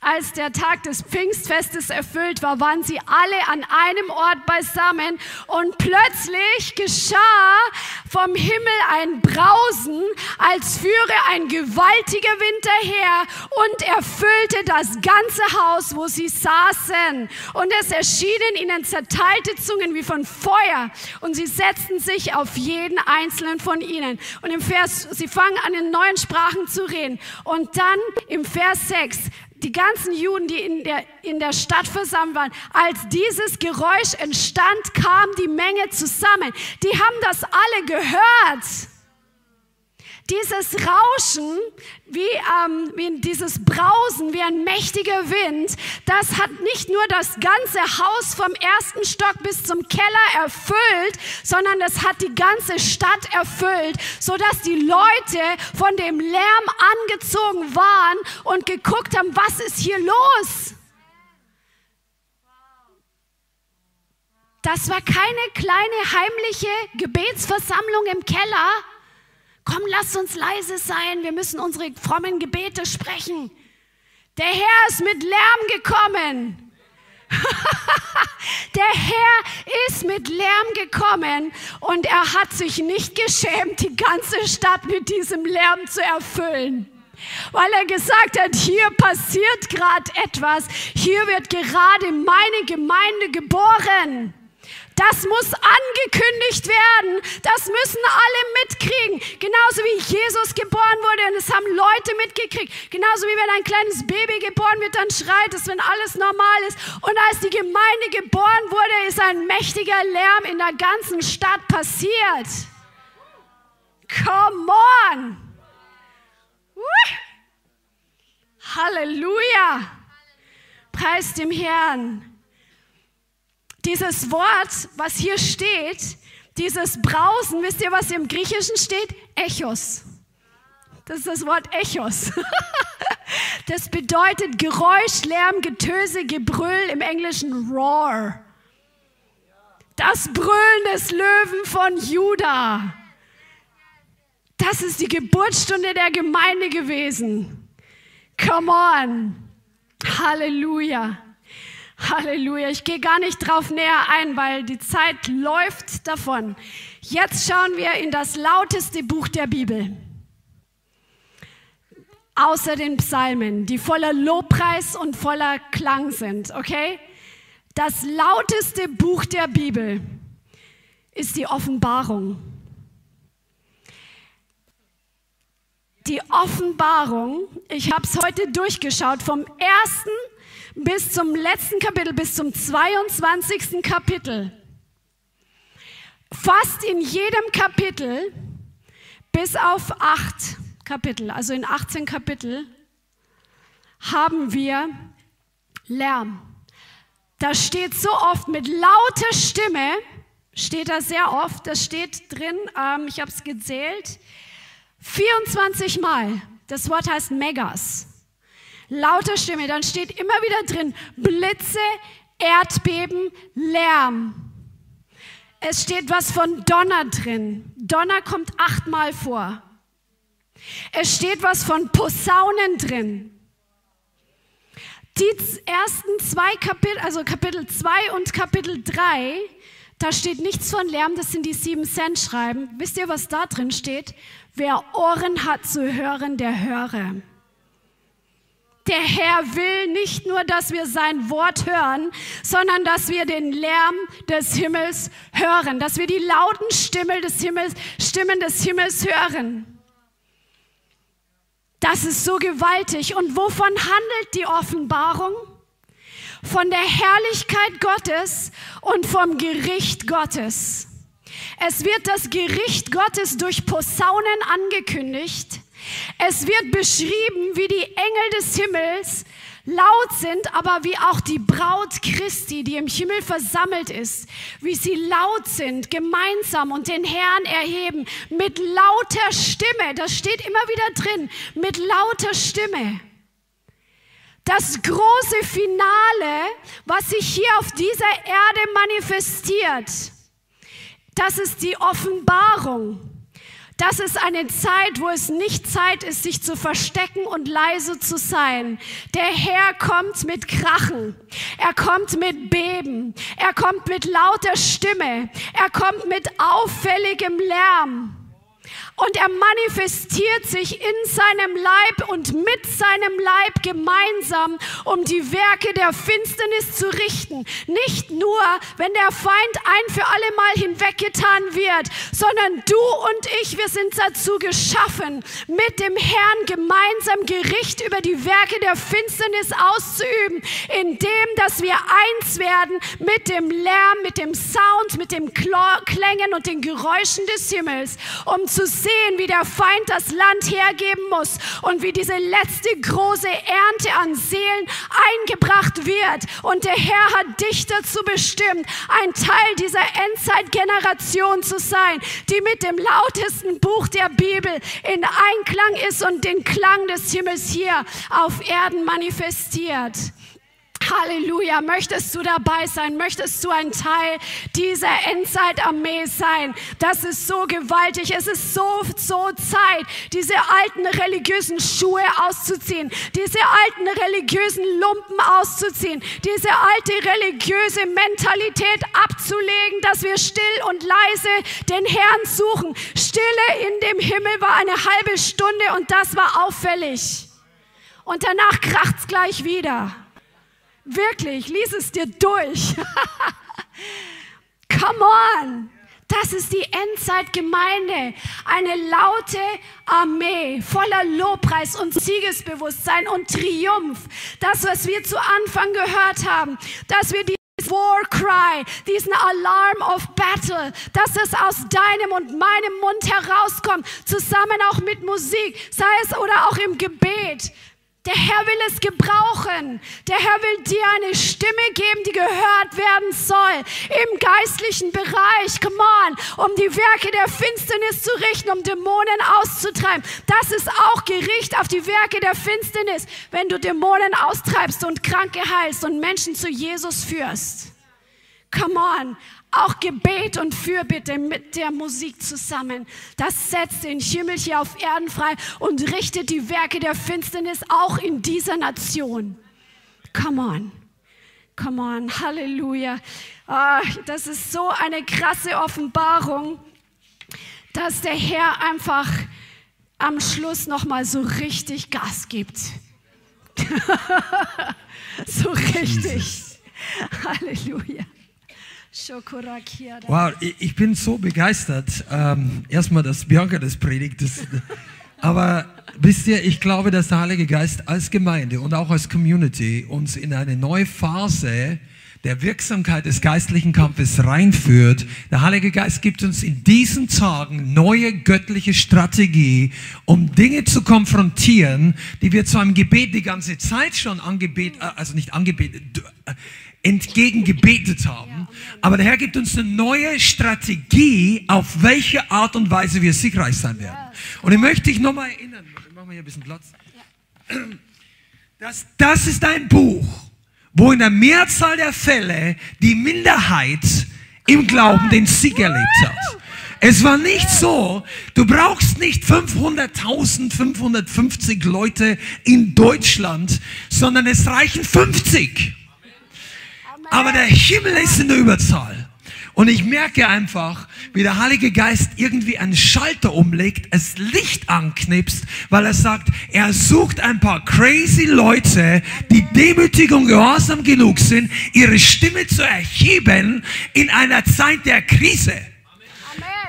als der Tag des Pfingstfestes erfüllt war, waren sie alle an einem Ort beisammen und plötzlich geschah vom Himmel ein Brausen, als führe ein gewaltiger Wind daher und erfüllte das ganze Haus, wo sie saßen. Und es erschienen ihnen zerteilte Zungen wie von Feuer und sie setzten sich auf jeden einzelnen von ihnen. Und im Vers, sie fangen an in neuen Sprachen zu reden. Und dann im Vers 6, die ganzen Juden, die in der, in der Stadt versammelt waren, als dieses Geräusch entstand, kam die Menge zusammen. Die haben das alle gehört dieses Rauschen, wie, ähm, wie dieses Brausen, wie ein mächtiger Wind, das hat nicht nur das ganze Haus vom ersten Stock bis zum Keller erfüllt, sondern das hat die ganze Stadt erfüllt, sodass die Leute von dem Lärm angezogen waren und geguckt haben, was ist hier los? Das war keine kleine heimliche Gebetsversammlung im Keller, komm, lass uns leise sein, wir müssen unsere frommen Gebete sprechen. Der Herr ist mit Lärm gekommen. Der Herr ist mit Lärm gekommen und er hat sich nicht geschämt, die ganze Stadt mit diesem Lärm zu erfüllen. Weil er gesagt hat, hier passiert gerade etwas, hier wird gerade meine Gemeinde geboren. Das muss angekündigt werden. Das müssen alle mitkriegen. Genauso wie Jesus geboren wurde und es haben Leute mitgekriegt. Genauso wie wenn ein kleines Baby geboren wird, dann schreit es, wenn alles normal ist. Und als die Gemeinde geboren wurde, ist ein mächtiger Lärm in der ganzen Stadt passiert. Come on! Halleluja! Preis dem Herrn. Dieses Wort, was hier steht, dieses Brausen, wisst ihr, was im Griechischen steht? Echos. Das ist das Wort Echos. Das bedeutet Geräusch, Lärm, Getöse, Gebrüll, im Englischen Roar. Das Brüllen des Löwen von Juda. Das ist die Geburtsstunde der Gemeinde gewesen. Come on. Halleluja. Halleluja. Ich gehe gar nicht drauf näher ein, weil die Zeit läuft davon. Jetzt schauen wir in das lauteste Buch der Bibel. Außer den Psalmen, die voller Lobpreis und voller Klang sind, okay? Das lauteste Buch der Bibel ist die Offenbarung. Die Offenbarung, ich habe es heute durchgeschaut, vom ersten bis zum letzten Kapitel, bis zum 22. Kapitel. Fast in jedem Kapitel, bis auf acht Kapitel, also in 18 Kapitel, haben wir Lärm. Da steht so oft mit lauter Stimme, steht da sehr oft, das steht drin, ähm, ich habe es gezählt, 24 Mal. Das Wort heißt Megas lauter Stimme, dann steht immer wieder drin Blitze, Erdbeben, Lärm. Es steht was von Donner drin. Donner kommt achtmal vor. Es steht was von Posaunen drin. Die ersten zwei Kapitel, also Kapitel 2 und Kapitel 3, da steht nichts von Lärm, das sind die sieben Cent schreiben. Wisst ihr, was da drin steht? Wer Ohren hat zu hören, der höre. Der Herr will nicht nur, dass wir sein Wort hören, sondern dass wir den Lärm des Himmels hören, dass wir die lauten Stimmen des Himmels, Stimmen des Himmels hören. Das ist so gewaltig. Und wovon handelt die Offenbarung? Von der Herrlichkeit Gottes und vom Gericht Gottes. Es wird das Gericht Gottes durch Posaunen angekündigt. Es wird beschrieben, wie die Engel des Himmels laut sind, aber wie auch die Braut Christi, die im Himmel versammelt ist, wie sie laut sind, gemeinsam und den Herrn erheben, mit lauter Stimme, das steht immer wieder drin, mit lauter Stimme. Das große Finale, was sich hier auf dieser Erde manifestiert, das ist die Offenbarung. Das ist eine Zeit, wo es nicht Zeit ist, sich zu verstecken und leise zu sein. Der Herr kommt mit Krachen. Er kommt mit Beben. Er kommt mit lauter Stimme. Er kommt mit auffälligem Lärm und er manifestiert sich in seinem Leib und mit seinem Leib gemeinsam, um die Werke der Finsternis zu richten. Nicht nur, wenn der Feind ein für alle Mal hinweggetan wird, sondern du und ich, wir sind dazu geschaffen, mit dem Herrn gemeinsam Gericht über die Werke der Finsternis auszuüben, indem dass wir eins werden mit dem Lärm, mit dem Sound, mit den Klängen und den Geräuschen des Himmels, um zu sehen, sehen, wie der Feind das Land hergeben muss und wie diese letzte große Ernte an Seelen eingebracht wird. Und der Herr hat dich dazu bestimmt, ein Teil dieser Endzeitgeneration zu sein, die mit dem lautesten Buch der Bibel in Einklang ist und den Klang des Himmels hier auf Erden manifestiert. Halleluja, möchtest du dabei sein? Möchtest du ein Teil dieser Endzeitarmee sein? Das ist so gewaltig. Es ist so, so Zeit, diese alten religiösen Schuhe auszuziehen, diese alten religiösen Lumpen auszuziehen, diese alte religiöse Mentalität abzulegen, dass wir still und leise den Herrn suchen. Stille in dem Himmel war eine halbe Stunde und das war auffällig. Und danach kracht's gleich wieder. Wirklich, lies es dir durch. Come on. Das ist die Endzeitgemeinde. Eine laute Armee voller Lobpreis und Siegesbewusstsein und Triumph. Das, was wir zu Anfang gehört haben, dass wir die War Cry, diesen Alarm of Battle, dass es aus deinem und meinem Mund herauskommt, zusammen auch mit Musik, sei es oder auch im Gebet, der Herr will es gebrauchen. Der Herr will dir eine Stimme geben, die gehört werden soll. Im geistlichen Bereich, come on, um die Werke der Finsternis zu richten, um Dämonen auszutreiben. Das ist auch Gericht auf die Werke der Finsternis, wenn du Dämonen austreibst und Kranke heilst und Menschen zu Jesus führst. Come on. Auch Gebet und Fürbitte mit der Musik zusammen. Das setzt den Himmel hier auf Erden frei und richtet die Werke der Finsternis auch in dieser Nation. Come on. Come on. Halleluja. Oh, das ist so eine krasse Offenbarung, dass der Herr einfach am Schluss nochmal so richtig Gas gibt. so richtig. Halleluja. Wow, ich bin so begeistert. Ähm, erstmal, dass Bianca das predigt. Das, aber wisst ihr, ich glaube, dass der Heilige Geist als Gemeinde und auch als Community uns in eine neue Phase der Wirksamkeit des geistlichen Kampfes reinführt. Der Heilige Geist gibt uns in diesen Tagen neue göttliche Strategie, um Dinge zu konfrontieren, die wir zu einem Gebet die ganze Zeit schon angebetet, äh, also nicht angebetet, äh, entgegengebetet haben. Aber der Herr gibt uns eine neue Strategie, auf welche Art und Weise wir siegreich sein werden. Und ich möchte dich nochmal erinnern, machen wir hier ein bisschen Platz. Das, das ist ein Buch, wo in der Mehrzahl der Fälle die Minderheit im Glauben den Sieg erlebt hat. Es war nicht so, du brauchst nicht 500.000, 550 Leute in Deutschland, sondern es reichen 50. Aber der Himmel ist in der Überzahl. Und ich merke einfach, wie der Heilige Geist irgendwie einen Schalter umlegt, es Licht anknipst, weil er sagt, er sucht ein paar crazy Leute, die demütig und gehorsam genug sind, ihre Stimme zu erheben in einer Zeit der Krise.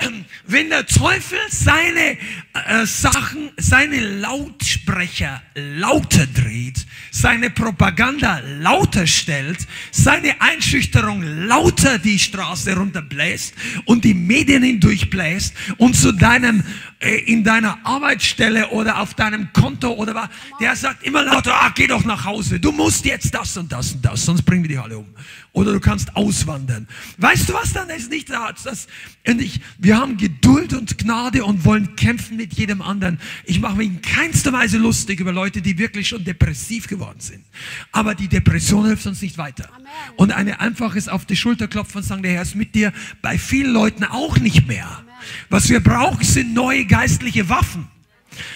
Amen. Wenn der Teufel seine äh, Sachen, seine Lautsprecher lauter dreht, seine Propaganda lauter stellt, seine Einschüchterung lauter die Straße runterbläst und die Medien hindurchbläst und zu deinem äh, in deiner Arbeitsstelle oder auf deinem Konto oder was, der sagt immer lauter, ah, geh doch nach Hause, du musst jetzt das und das und das, sonst bringen wir die alle um. Oder du kannst auswandern. Weißt du was dann? Ist nicht das. Und ich, wir haben Geduld und Gnade und wollen kämpfen mit jedem anderen. Ich mache mich in keinster Weise lustig über Leute, die wirklich schon depressiv geworden sind. Aber die Depression hilft uns nicht weiter. Amen. Und eine einfaches auf die Schulter klopfen und sagen, der Herr ist mit dir, bei vielen Leuten auch nicht mehr. Amen. Was wir brauchen, sind neue geistliche Waffen.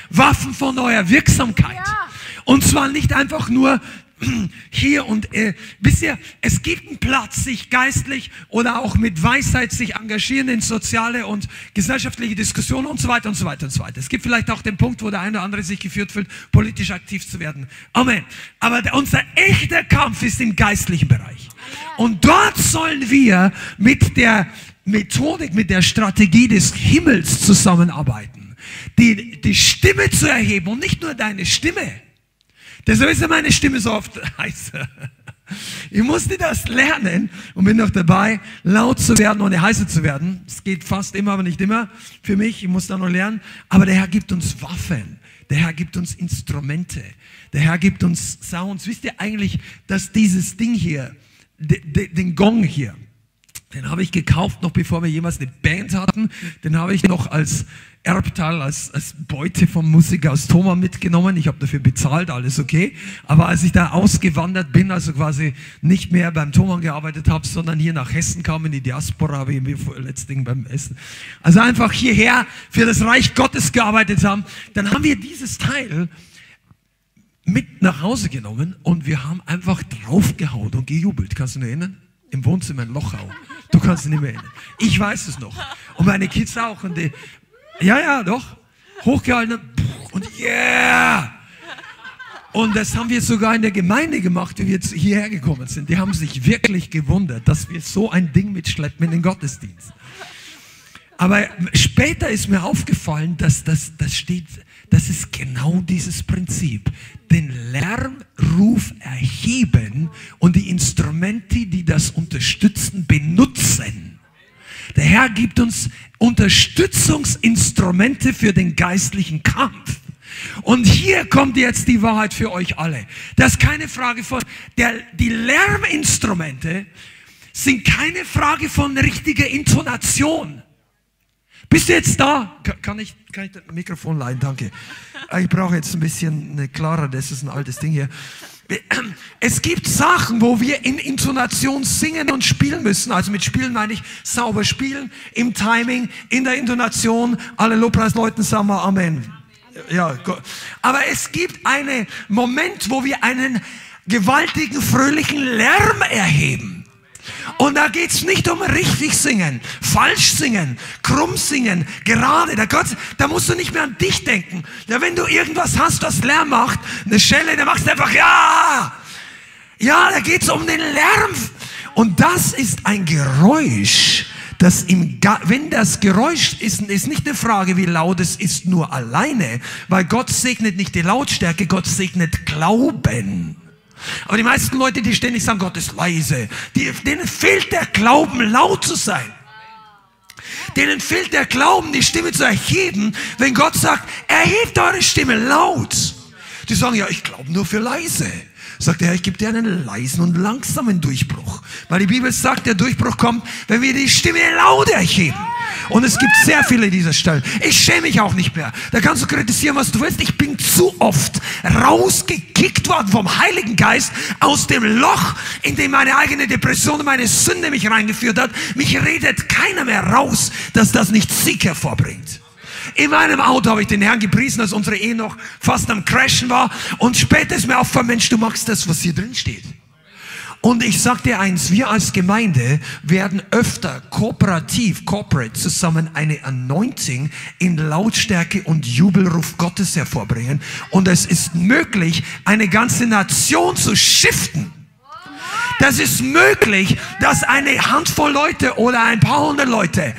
Waffen von neuer Wirksamkeit. Ja. Und zwar nicht einfach nur hier und äh, wisst ihr, es gibt einen Platz, sich geistlich oder auch mit Weisheit sich engagieren in soziale und gesellschaftliche Diskussionen und so weiter und so weiter und so weiter. Es gibt vielleicht auch den Punkt, wo der eine oder andere sich geführt fühlt, politisch aktiv zu werden. Amen. Aber der, unser echter Kampf ist im geistlichen Bereich. Und dort sollen wir mit der Methodik, mit der Strategie des Himmels zusammenarbeiten. Die, die Stimme zu erheben und nicht nur deine Stimme. Deshalb ist meine Stimme so oft heißer. Ich musste das lernen und bin noch dabei, laut zu werden, ohne heißer zu werden. Es geht fast immer, aber nicht immer für mich. Ich muss da noch lernen. Aber der Herr gibt uns Waffen. Der Herr gibt uns Instrumente. Der Herr gibt uns Sounds. Wisst ihr eigentlich, dass dieses Ding hier, den Gong hier, den habe ich gekauft, noch bevor wir jemals eine Band hatten. Den habe ich noch als Erbteil, als, als Beute vom Musiker aus Thoma mitgenommen. Ich habe dafür bezahlt, alles okay. Aber als ich da ausgewandert bin, also quasi nicht mehr beim Thomann gearbeitet habe, sondern hier nach Hessen kam, in die Diaspora, habe ich mir letztens beim Essen. Also einfach hierher für das Reich Gottes gearbeitet haben. Dann haben wir dieses Teil mit nach Hause genommen und wir haben einfach draufgehauen und gejubelt. Kannst du dich erinnern? Im Wohnzimmer in Lochau. Du kannst dich nicht mehr erinnern. Ich weiß es noch. Und meine Kids auch. Und die, ja, ja, doch. Hochgehalten und yeah! Und das haben wir sogar in der Gemeinde gemacht, wie wir jetzt hierher gekommen sind. Die haben sich wirklich gewundert, dass wir so ein Ding mitschleppen in den Gottesdienst. Aber später ist mir aufgefallen, dass das, das steht, das ist genau dieses Prinzip. Den Lärmruf erheben und die Instrumente, die das unterstützen, benutzen. Der Herr gibt uns Unterstützungsinstrumente für den geistlichen Kampf. Und hier kommt jetzt die Wahrheit für euch alle. Das ist keine Frage von, der, die Lärminstrumente sind keine Frage von richtiger Intonation. Bist du jetzt da? Kann ich, kann ich das Mikrofon leihen? Danke. Ich brauche jetzt ein bisschen eine klarer, das ist ein altes Ding hier. Es gibt Sachen, wo wir in Intonation singen und spielen müssen. Also mit Spielen meine ich sauber spielen, im Timing, in der Intonation. Alle Lobpreisleuten sagen wir Amen. Ja, aber es gibt einen Moment, wo wir einen gewaltigen, fröhlichen Lärm erheben. Und da geht's nicht um richtig singen, falsch singen, krumm singen, gerade. Da, Gott, da musst du nicht mehr an dich denken. Ja, wenn du irgendwas hast, was Lärm macht, eine Schelle, dann machst du einfach ja. Ja, da geht's um den Lärm. Und das ist ein Geräusch, das im, wenn das Geräusch ist, ist nicht eine Frage, wie laut es ist, nur alleine, weil Gott segnet nicht die Lautstärke, Gott segnet Glauben. Aber die meisten Leute, die ständig sagen, Gott ist leise, die, denen fehlt der Glauben, laut zu sein. Denen fehlt der Glauben, die Stimme zu erheben, wenn Gott sagt, erhebt eure Stimme laut. Die sagen, ja, ich glaube nur für leise. Sagt er, ich gebe dir einen leisen und langsamen Durchbruch. Weil die Bibel sagt, der Durchbruch kommt, wenn wir die Stimme laut erheben. Und es gibt sehr viele dieser Stellen. Ich schäme mich auch nicht mehr. Da kannst du kritisieren, was du willst. Ich bin zu oft rausgekickt worden vom Heiligen Geist aus dem Loch, in dem meine eigene Depression und meine Sünde mich reingeführt hat. Mich redet keiner mehr raus, dass das nicht Sieg hervorbringt. In meinem Auto habe ich den Herrn gepriesen, als unsere Ehe noch fast am Crashen war. Und später ist mir aufgefallen, Mensch, du magst das, was hier drin steht. Und ich sag dir eins, wir als Gemeinde werden öfter kooperativ, corporate zusammen eine Anointing in Lautstärke und Jubelruf Gottes hervorbringen. Und es ist möglich, eine ganze Nation zu shiften. Das ist möglich, dass eine Handvoll Leute oder ein paar hundert Leute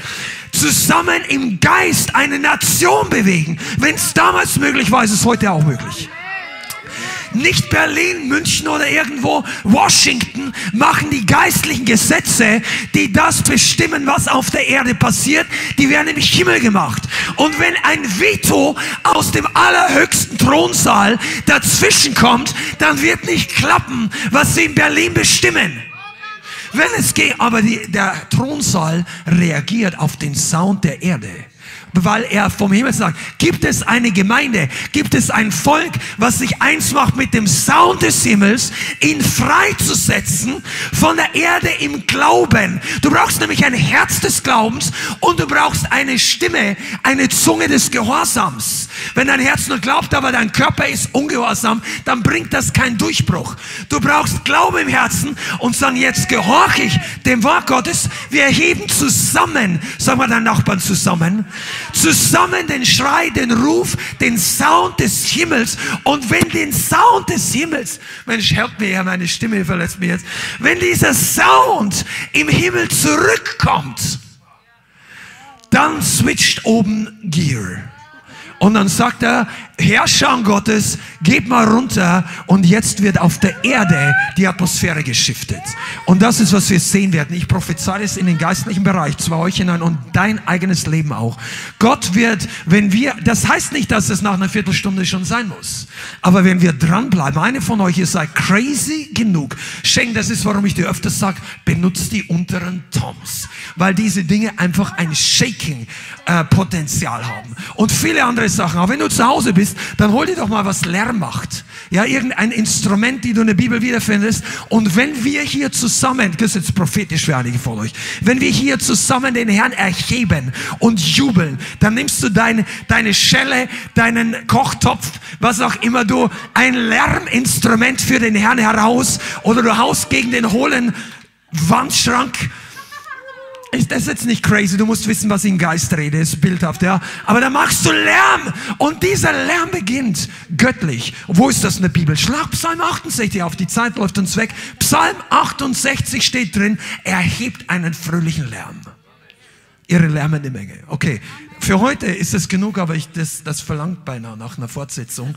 zusammen im Geist eine Nation bewegen. Wenn es damals möglich war, ist es heute auch möglich. Nicht Berlin, München oder irgendwo Washington machen die geistlichen Gesetze, die das bestimmen, was auf der Erde passiert. Die werden im Himmel gemacht. Und wenn ein Veto aus dem allerhöchsten Thronsaal dazwischen kommt, dann wird nicht klappen, was sie in Berlin bestimmen. Wenn es geht, aber die, der Thronsaal reagiert auf den Sound der Erde weil er vom Himmel sagt, gibt es eine Gemeinde, gibt es ein Volk, was sich eins macht mit dem Sound des Himmels, ihn freizusetzen von der Erde im Glauben. Du brauchst nämlich ein Herz des Glaubens und du brauchst eine Stimme, eine Zunge des Gehorsams. Wenn dein Herz nur glaubt, aber dein Körper ist ungehorsam, dann bringt das keinen Durchbruch. Du brauchst Glauben im Herzen und sagen, jetzt gehorche ich dem Wort Gottes. Wir erheben zusammen, sagen wir deinen Nachbarn zusammen, zusammen den Schrei, den Ruf, den Sound des Himmels. Und wenn den Sound des Himmels, Mensch, helft mir ja, meine Stimme verletzt mir jetzt. Wenn dieser Sound im Himmel zurückkommt, dann switcht oben Gear. Und dann sagt er, Herrscher Gottes, geht mal runter und jetzt wird auf der Erde die Atmosphäre geschiftet. Und das ist, was wir sehen werden. Ich prophezeie es in den geistlichen Bereich, zwar euch hinein und dein eigenes Leben auch. Gott wird, wenn wir, das heißt nicht, dass es nach einer Viertelstunde schon sein muss, aber wenn wir dranbleiben, eine von euch, ihr seid crazy genug. Schenk, das ist, warum ich dir öfters sage, benutzt die unteren Toms, weil diese Dinge einfach ein Shaking-Potenzial haben. Und viele andere Sachen, auch wenn du zu Hause bist, bist, dann hol dir doch mal was Lärm macht. Ja, irgendein Instrument, die du in der Bibel wiederfindest. Und wenn wir hier zusammen, das ist jetzt prophetisch für einige von euch, wenn wir hier zusammen den Herrn erheben und jubeln, dann nimmst du deine, deine Schelle, deinen Kochtopf, was auch immer du, ein Lärminstrument für den Herrn heraus oder du haust gegen den hohlen Wandschrank ist das jetzt nicht crazy? Du musst wissen, was ich im Geist rede, ist bildhaft, ja. Aber da machst du Lärm und dieser Lärm beginnt göttlich. Wo ist das in der Bibel? Schlag Psalm 68 auf, die Zeit läuft uns weg. Psalm 68 steht drin, er hebt einen fröhlichen Lärm. Ihre lärmende Menge. Okay, für heute ist es genug, aber ich, das, das verlangt beinahe nach einer Fortsetzung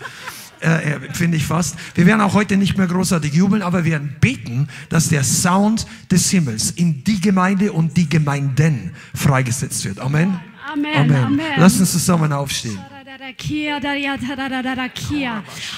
äh, äh, finde ich fast. Wir werden auch heute nicht mehr großartig jubeln, aber wir werden beten, dass der Sound des Himmels in die Gemeinde und die Gemeinden freigesetzt wird. Amen. Amen. Amen. Amen. Lass uns zusammen aufstehen.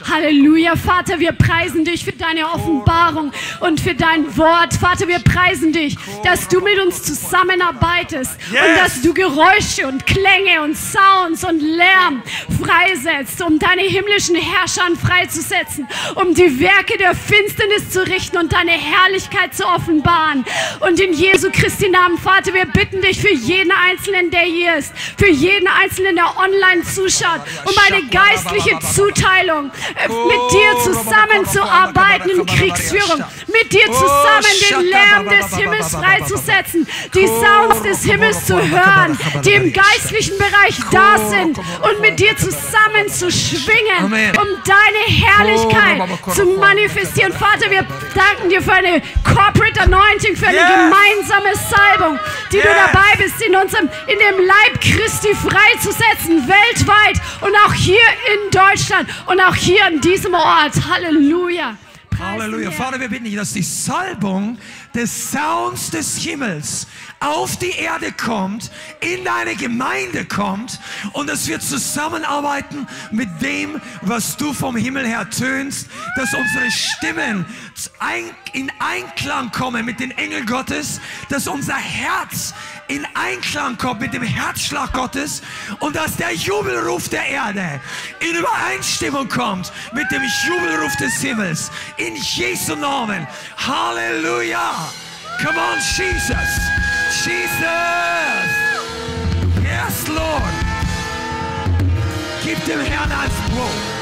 Halleluja, Vater, wir preisen dich für deine Offenbarung und für dein Wort. Vater, wir preisen dich, dass du mit uns zusammenarbeitest und dass du Geräusche und Klänge und Sounds und Lärm freisetzt, um deine himmlischen Herrscher freizusetzen, um die Werke der Finsternis zu richten und deine Herrlichkeit zu offenbaren. Und in Jesu Christi Namen, Vater, wir bitten dich für jeden Einzelnen, der hier ist, für jeden Einzelnen, der online zuschaut, um eine geistliche Zuteilung äh, mit dir zusammenzuarbeiten in Kriegsführung, mit dir zusammen den Lärm des Himmels freizusetzen, die Sounds des Himmels zu hören, die im geistlichen Bereich da sind und mit dir zusammen zu schwingen, um deine Herrlichkeit zu manifestieren. Vater, wir danken dir für eine Corporate Anointing, für eine gemeinsame Salbung, die du dabei bist, in unserem, in dem Leib Christi freizusetzen, weltweit und auch hier in Deutschland und auch hier an diesem Ort. Halleluja. Halleluja. Vater, wir bitten dich, dass die Salbung des Sounds des Himmels auf die Erde kommt, in deine Gemeinde kommt und dass wir zusammenarbeiten mit dem, was du vom Himmel her tönst, dass unsere Stimmen in Einklang kommen mit den Engeln Gottes, dass unser Herz in Einklang kommt mit dem Herzschlag Gottes und dass der Jubelruf der Erde in Übereinstimmung kommt mit dem Jubelruf des Himmels. In Jesu Namen. Halleluja. Come on, Jesus. Jesus. Yes, Lord. Gib dem Herrn Anspruch.